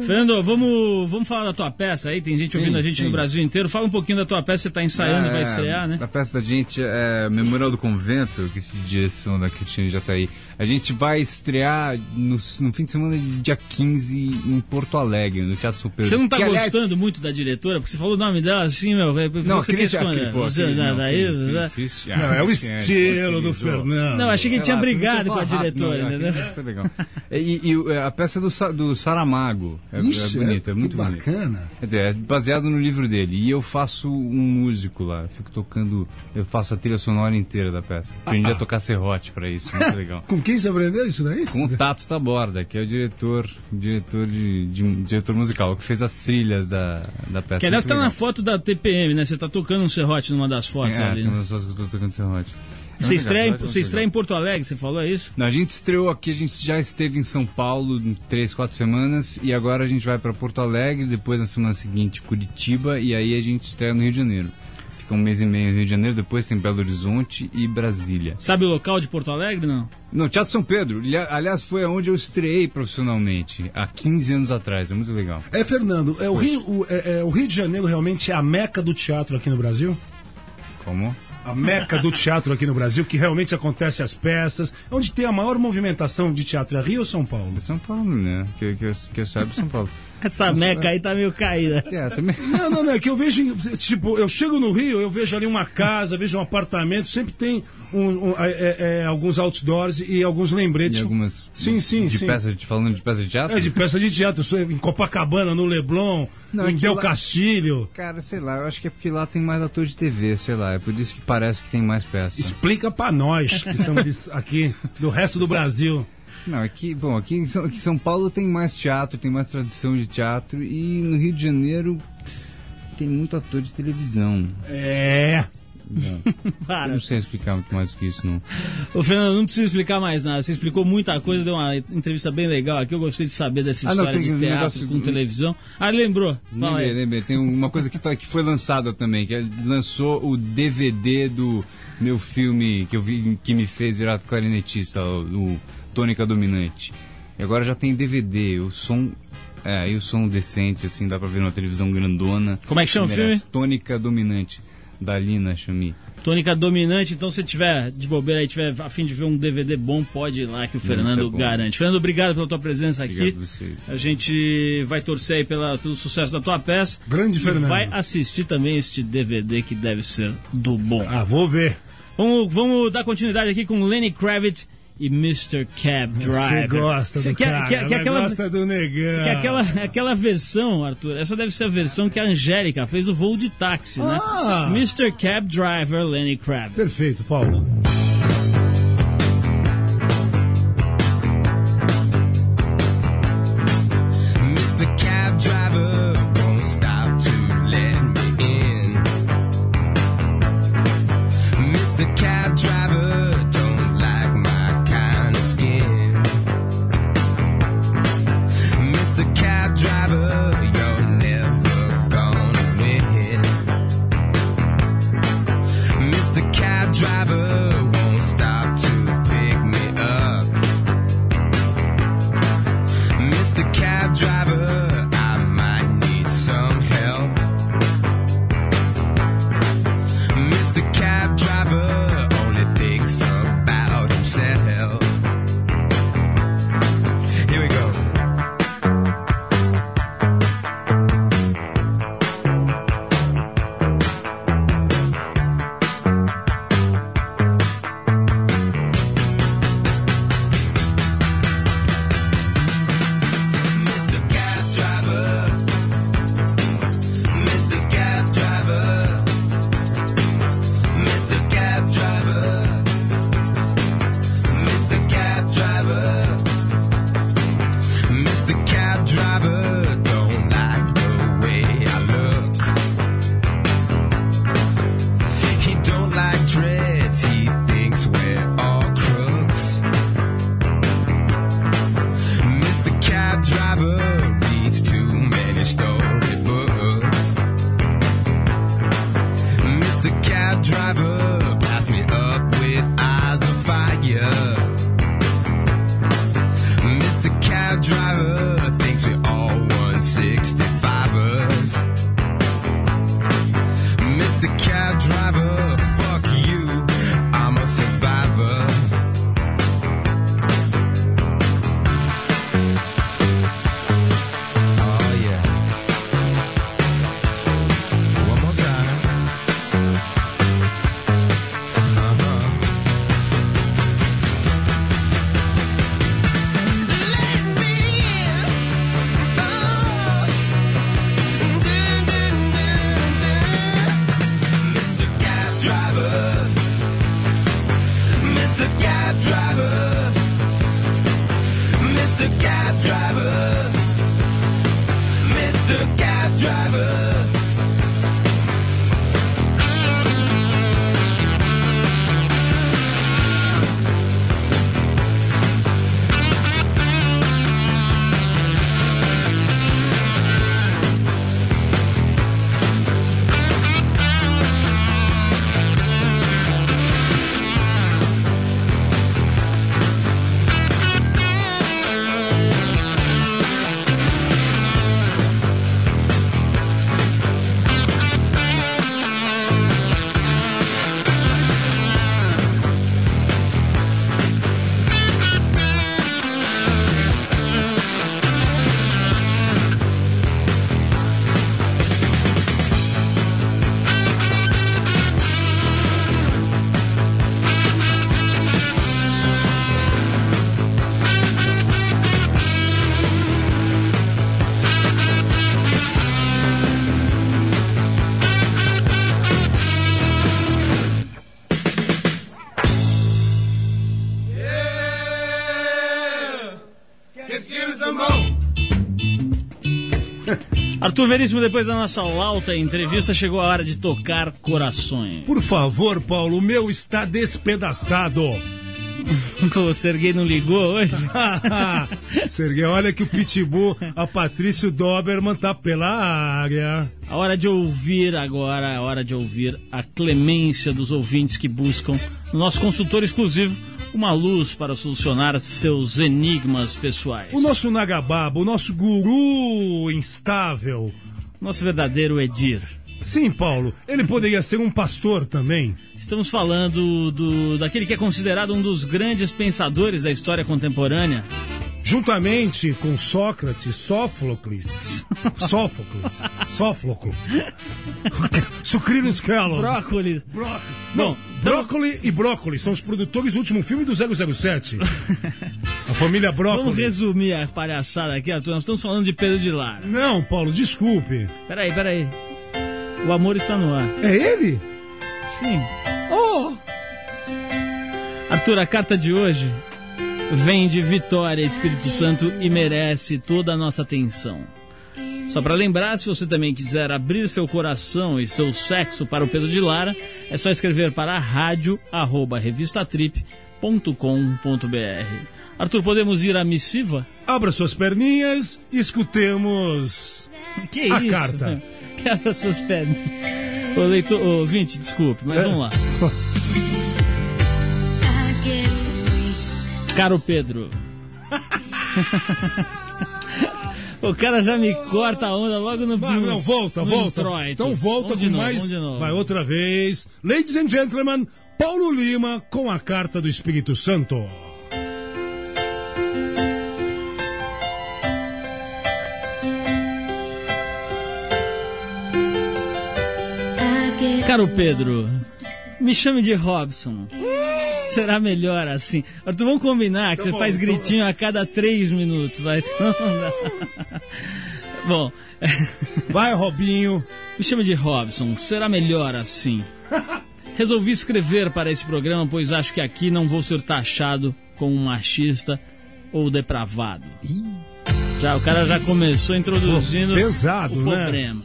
Fernando, vamos, vamos falar da tua peça aí. Tem gente
Sim,
ouvindo a gente
sim.
no Brasil inteiro. Fala um pouquinho da tua peça. Você tá ensaiando e vai
É,
estrear, né?
A peça da gente é Memorial do Convento, que é direção da Cristina Jataí. A gente vai estrear no, no fim de semana de dia 15 em Porto Alegre, no Teatro São Pedro.
Você não tá
Que, aliás,
gostando muito da diretora? Porque você falou o nome dela assim, meu.
Não,
você quer
Cris,
esconder.
aquele, pô,
Você
aquele,
já
não,
dá
Cris,
isso,
Cris,
né?
Não, é o estilo do Fernando.
Não, achei que ele tinha brigado com a diretora,
não,
entendeu?
é legal. E, o- a peça do, do Saramago é,
Ixi,
é bonita, é, muito bonita.
bacana.
É baseado no livro dele. E eu faço um músico lá. Eu fico tocando. Eu faço a trilha sonora inteira da peça. Aprendi a (laughs) tocar serrote pra isso. Muito legal.
Com quem você aprendeu isso daí?
Com o Tato Taborda, que é o diretor, diretor de, de- diretor musical, que fez as trilhas da, da peça.
Que aliás Tá na
legal.
foto da TPM, né? Você tá tocando um serrote numa das fotos
É,
ali. né?
fotos que eu tô tocando serrote. É
Você estreia, em- você estreia em. Porto Alegre, você falou é isso?
Não, a gente estreou aqui, a gente já esteve em São Paulo em três, quatro semanas e agora a gente vai para Porto Alegre, depois na semana seguinte Curitiba e aí a gente estreia no Rio de Janeiro. Fica um mês e meio no Rio de Janeiro, depois tem Belo Horizonte e Brasília.
Sabe o local de Porto Alegre, não?
No Teatro São Pedro, ali- aliás, foi onde eu estreiei profissionalmente, há 15 anos atrás, é muito legal.
É, Fernando, é, o, Rio, o, é, é, o Rio de Janeiro realmente é a meca do teatro aqui no Brasil?
Como?
A meca do teatro aqui no Brasil, que realmente acontece as peças, onde tem a maior movimentação de teatro é Rio ou São Paulo?
É São Paulo, né? Que, que, eu, que eu saiba, São Paulo.
Essa meca aí tá meio caída.
É, também.
Não, não, não, é que eu vejo, tipo, eu chego no Rio, eu vejo ali uma casa, vejo um apartamento, sempre tem um- um, é, é, é, alguns outdoors e alguns lembretes.
E algumas.
Sim, sim,
de
sim.
Peça, de, falando de peça de teatro?
É, de peça de teatro, eu sou em Copacabana, no Leblon,
Não,
em
é
Del
lá-
Castilho.
Cara, sei lá, eu acho que é porque lá tem mais ator de TV, sei lá, é por isso que parece que tem mais peça.
Explica pra nós que estamos aqui, do resto do Brasil.
Não, aqui, bom, aqui em São, aqui em São Paulo tem mais teatro, tem mais tradição de teatro e no Rio de Janeiro tem muito ator de televisão.
É. (laughs)
Eu
Para.
não sei explicar muito mais do que isso, não.
Ô, Fernando, não precisa explicar mais nada. Você explicou muita coisa, deu uma entrevista bem legal aqui. Eu gostei de saber dessa
Ah, não,
história de
um
teatro
negócio-
com televisão. Ah, lembrou. Fala
Lembrei,
aí.
lembrei. Tem uma coisa que, tá- que foi lançada também, que é- lançou o DVD do meu filme que eu vi que me fez virar clarinetista, o, o Tônica Dominante. E agora já tem DVD, o som. É, aí o som decente, assim, dá pra ver numa televisão grandona.
Como é que chama o filme?
Tônica Dominante, da Lina Chami.
Tônica dominante, então se tiver de bobeira aí, tiver a fim de ver um DVD bom, pode ir lá que o Fernando
bom.
garante. Fernando, obrigado pela tua presença aqui.
Obrigado a você.
A gente vai torcer aí pela, pelo sucesso da tua peça.
Grande
e
Fernando.
vai assistir também este DVD que deve ser do bom.
Ah, vou ver.
Vamos, vamos dar continuidade aqui com Lenny Kravitz e Mr. Cab Driver.
Você gosta do
quer-
cara, ela
aquela-
gosta do negão.
Que aquela, aquela versão, Arthur, essa deve ser a versão que a Angélica fez do voo de táxi, né?
Ah!
Mr. Cab Driver, Lenny Kravitz.
Perfeito, Paulo.
Arthur Veríssimo, depois da nossa lauta entrevista, chegou a hora de tocar corações.
Por favor, Paulo, o meu está despedaçado. (laughs)
o Serguei não ligou hoje? (laughs)
Serguei, olha que o Pitbull, a Patrício Doberman tá pela área.
A hora de ouvir agora, a hora de ouvir a clemência dos ouvintes que buscam no nosso consultor exclusivo uma luz para solucionar seus enigmas pessoais.
O nosso Nagababa, o nosso guru instável.
Nosso verdadeiro Edir.
Sim, Paulo, ele poderia ser um pastor também.
Estamos falando do daquele que é considerado um dos grandes pensadores da história contemporânea.
Juntamente com Sócrates, Sófocles, Sófocles, Sófocles, Sucrinos Kellogg.
Brócolis. Bom,
Brócoli e Brócoli são os produtores do último filme do 007. A família Brócoli.
Vamos resumir a palhaçada aqui, Arthur. Nós estamos falando de Pedro de Lara.
Não, Paulo, desculpe.
Peraí, peraí. O amor está no ar.
É ele?
Sim.
Oh!
Arthur, a carta de hoje vem de Vitória, Espírito Santo, e merece toda a nossa atenção. Só para lembrar, se você também quiser abrir seu coração e seu sexo para o Pedro de Lara, é só escrever para rádio arroba revistatrip.com.br. Arthur, podemos ir à missiva?
Abra suas perninhas e escutemos
Que
a
isso?
carta. (laughs)
Que abra suas pernas. Ô, leitor, ô, ouvinte, desculpe, mas
É.
vamos lá. (laughs) Caro Pedro. (laughs) o cara já me corta a onda logo no. No-
não, volta, volta.
introito.
Então volta
de novo,
mais.
de novo.
Vai outra vez. Ladies and gentlemen, Paulo Lima com a carta do Espírito Santo.
Caro Pedro, me chame de Robson. Será melhor assim. Arthur, vamos combinar que você
Tá bom,
faz
então-
gritinho a cada três minutos, vai. (laughs) Bom,
Vai, Robinho.
me chame de Robson. Será melhor assim. Resolvi escrever para esse programa, pois acho que aqui não vou ser taxado como um machista ou depravado. Já, o cara já começou introduzindo
Pô, pesado,
o
né?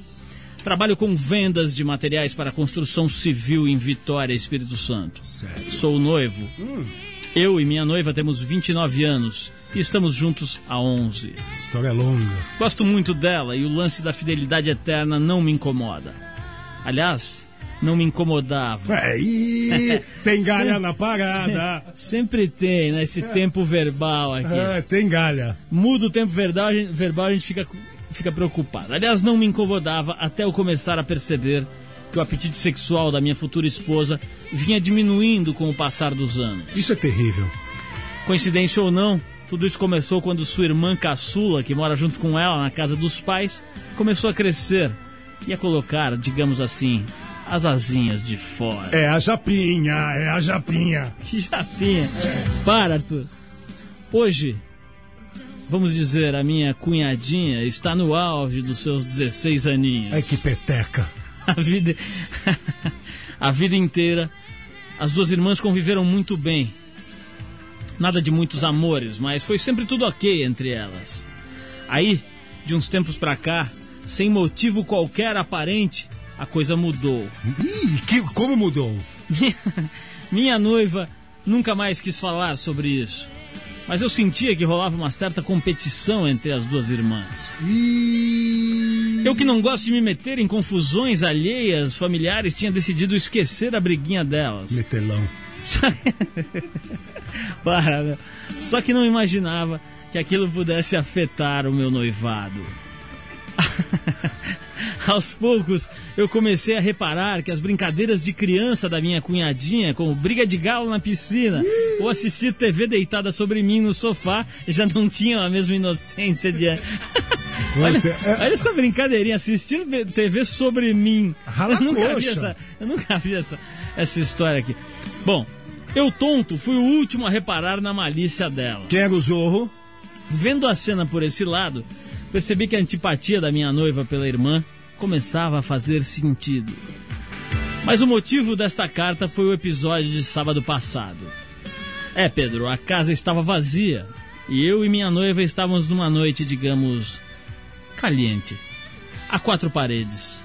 Trabalho com vendas de materiais para construção civil em Vitória, Espírito Santo.
Sério.
Sou noivo. Eu e minha noiva temos 29 anos e estamos juntos há 11.
História longa.
Gosto muito dela e o lance da fidelidade eterna não me incomoda. Aliás, não me incomodava.
Aí, (laughs) tem galha na parada. (laughs)
Sempre tem, né? Esse tempo verbal aqui.
É, tem galha.
Muda o tempo verbal, verbal, a gente fica, fica preocupado. Aliás, não me incomodava até eu começar a perceber que o apetite sexual da minha futura esposa vinha diminuindo com o passar dos anos.
Isso é terrível.
Coincidência ou não, tudo isso começou quando sua irmã caçula, que mora junto com ela na casa dos pais, começou a crescer e a colocar, digamos assim, as asinhas de fora.
É a japinha, é a japinha. (laughs)
Que japinha. Para, Arthur. Hoje, vamos dizer, a minha cunhadinha está no auge dos seus 16 aninhos.
Ai que peteca. (laughs)
A vida, a vida inteira, as duas irmãs conviveram muito bem. Nada de muitos amores, mas foi sempre tudo ok entre elas. Aí, de uns tempos pra cá, sem motivo qualquer aparente, a coisa mudou.
Ih, que, como mudou?
Minha noiva nunca mais quis falar sobre isso. Mas eu sentia que rolava uma certa competição entre as duas irmãs. Eu que não gosto de me meter em confusões alheias familiares, tinha decidido esquecer a briguinha delas.
Metelão. (laughs)
Para, meu. Só que não imaginava que aquilo pudesse afetar o meu noivado. (laughs) Aos poucos, eu comecei a reparar que as brincadeiras de criança da minha cunhadinha, como briga de galo na piscina ou assistir TV deitada sobre mim no sofá, já não tinham a mesma inocência de. (laughs) olha, olha essa brincadeirinha, assistir TV sobre mim.
Rala
eu nunca vi essa, eu nunca vi essa, essa história aqui. Bom, eu tonto fui o último a reparar na malícia dela.
Quem era o Zorro?
Vendo a cena por esse lado, percebi que a antipatia da minha noiva pela irmã começava a fazer sentido. Mas o motivo desta carta foi o episódio de sábado passado. É, Pedro, a casa estava vazia e eu e minha noiva estávamos numa noite, digamos, caliente, a quatro paredes,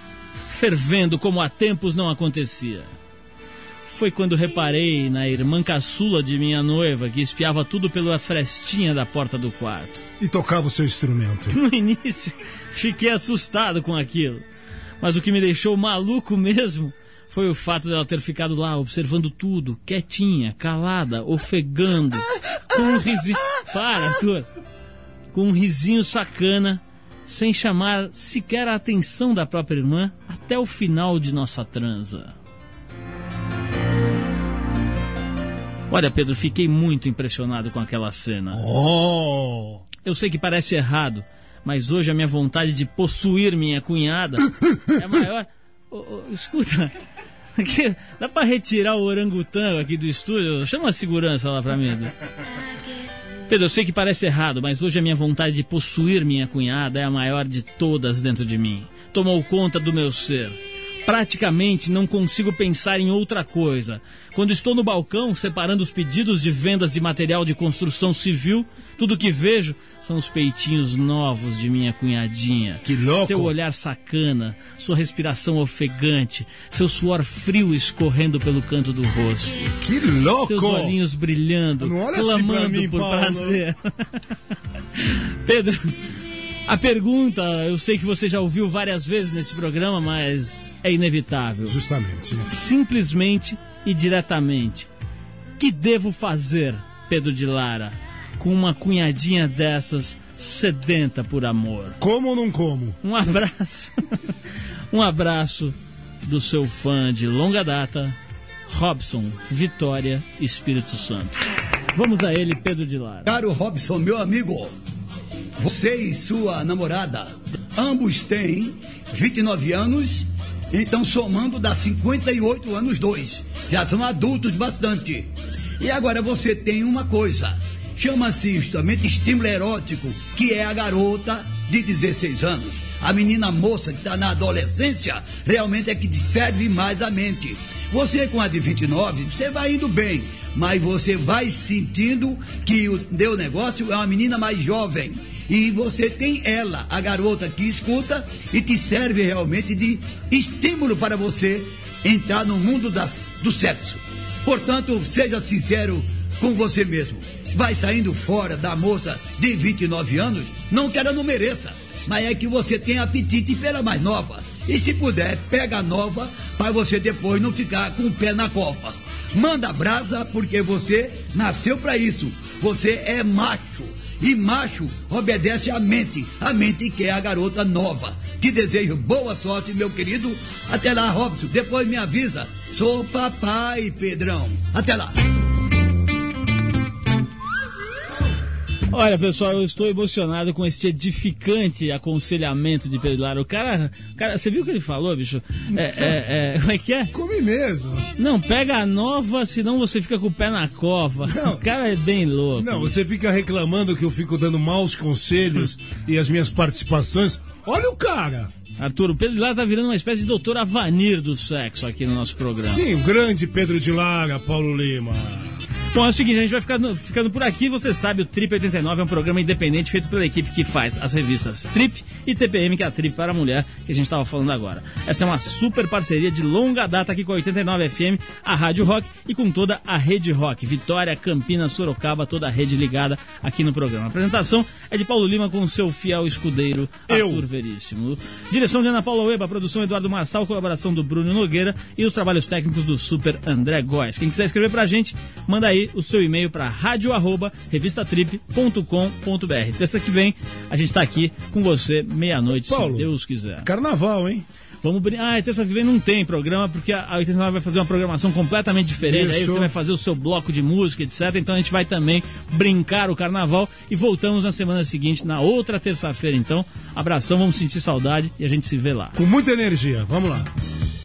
fervendo como há tempos não acontecia. Foi quando reparei na irmã caçula de minha noiva que espiava tudo pela frestinha da porta do quarto.
E tocava o seu instrumento. (laughs)
No início, fiquei assustado com aquilo. Mas o que me deixou maluco mesmo foi o fato dela ter ficado lá observando tudo, quietinha, calada, ofegando, com um risinho. Para, Arthur! Com um risinho sacana, sem chamar sequer a atenção da própria irmã até o final de nossa transa. Olha, Pedro, fiquei muito impressionado com aquela cena.
Oh!
Eu sei que parece errado, mas hoje a minha vontade de possuir minha cunhada é maior. Ô, ô, escuta, aqui, dá pra retirar o orangotango aqui do estúdio? Chama a segurança lá pra mim. Pedro, eu sei que parece errado, mas hoje a minha vontade de possuir minha cunhada é a maior de todas dentro de mim. Tomou conta do meu ser. Praticamente não consigo pensar em outra coisa. Quando estou no balcão separando os pedidos de vendas de material de construção civil, tudo que vejo são os peitinhos novos de minha cunhadinha.
Que louco!
Seu olhar sacana, sua respiração ofegante, seu suor frio escorrendo pelo canto do rosto.
Que louco!
Seus olhinhos brilhando,
assim
clamando
mim,
por
Paulo.
prazer. (laughs) Pedro, a pergunta, eu sei que você já ouviu várias vezes nesse programa, mas é inevitável.
Justamente.
Simplesmente e diretamente. Que devo fazer, Pedro de Lara, com uma cunhadinha dessas sedenta por amor?
Como ou não como?
Um abraço. (laughs) um abraço do seu fã de longa data, Robson Vitória Espírito Santo. Vamos a ele, Pedro de Lara.
Caro Robson, meu amigo, você e sua namorada, ambos têm 29 anos, então somando dá 58 anos dois. Já são adultos bastante. E agora você tem uma coisa, chama-se justamente estímulo erótico, que é a garota de 16 anos. A menina moça que está na adolescência realmente é que ferve mais a mente. Você com a de 29, você vai indo bem, mas você vai sentindo que o teu negócio é uma menina mais jovem. E você tem ela, a garota que escuta e te serve realmente de estímulo para você entrar no mundo das, do sexo. Portanto, seja sincero com você mesmo. Vai saindo fora da moça de 29 anos, não que ela não mereça, mas é que você tem apetite pela mais nova. E se puder, pega a nova para você depois não ficar com o pé na copa. Manda brasa porque você nasceu para isso. Você é macho. E macho obedece à mente, a mente que é a garota nova. Te desejo boa sorte, meu querido. Até lá, Robson. Depois me avisa. Sou papai, Pedrão. Até lá.
Olha, pessoal, eu estou emocionado com este edificante aconselhamento de Pedro Lara. O cara, cara, você viu o que ele falou, bicho? É, é, é, como é que é?
Come mesmo.
Não, pega a nova, senão você fica com o pé na cova.
Não.
O cara é bem louco.
Não, você fica reclamando que eu fico dando maus conselhos e as minhas participações. Olha o cara.
Arthur, o Pedro Lara tá virando uma espécie de doutor Avanir do sexo aqui no nosso programa.
Sim, o grande Pedro de Lara, Paulo Lima.
Bom, é o seguinte, a gente vai ficando, ficando por aqui. Você sabe, o Trip 89 é um programa independente feito pela equipe que faz as revistas Trip e TPM, que é a Trip para a Mulher, que a gente estava falando agora. Essa é uma super parceria de longa data aqui com a 89 FM, a Rádio Rock e com toda a Rede Rock. Vitória, Campinas, Sorocaba, toda a rede ligada aqui no programa. A apresentação é de Paulo Lima com seu fiel escudeiro,
Eu.
Arthur Veríssimo. Direção de Ana Paula Weba, produção Eduardo Marçal, colaboração do Bruno Nogueira e os trabalhos técnicos do Super André Góes. Quem quiser escrever pra gente, manda aí o seu e-mail para radio@revistatrip.com.br. Terça que vem a gente tá aqui com você meia-noite, se. Deus quiser.
Carnaval, hein?
Vamos brin... Ah, terça que vem não tem programa, porque a 89 vai fazer uma programação completamente diferente. Aí
Isso.
você vai fazer o seu bloco de música, etc. Então a gente vai também brincar o carnaval e voltamos na semana seguinte, na outra terça-feira. Então, abração, vamos sentir saudade e a gente se vê lá.
Com muita energia. Vamos lá.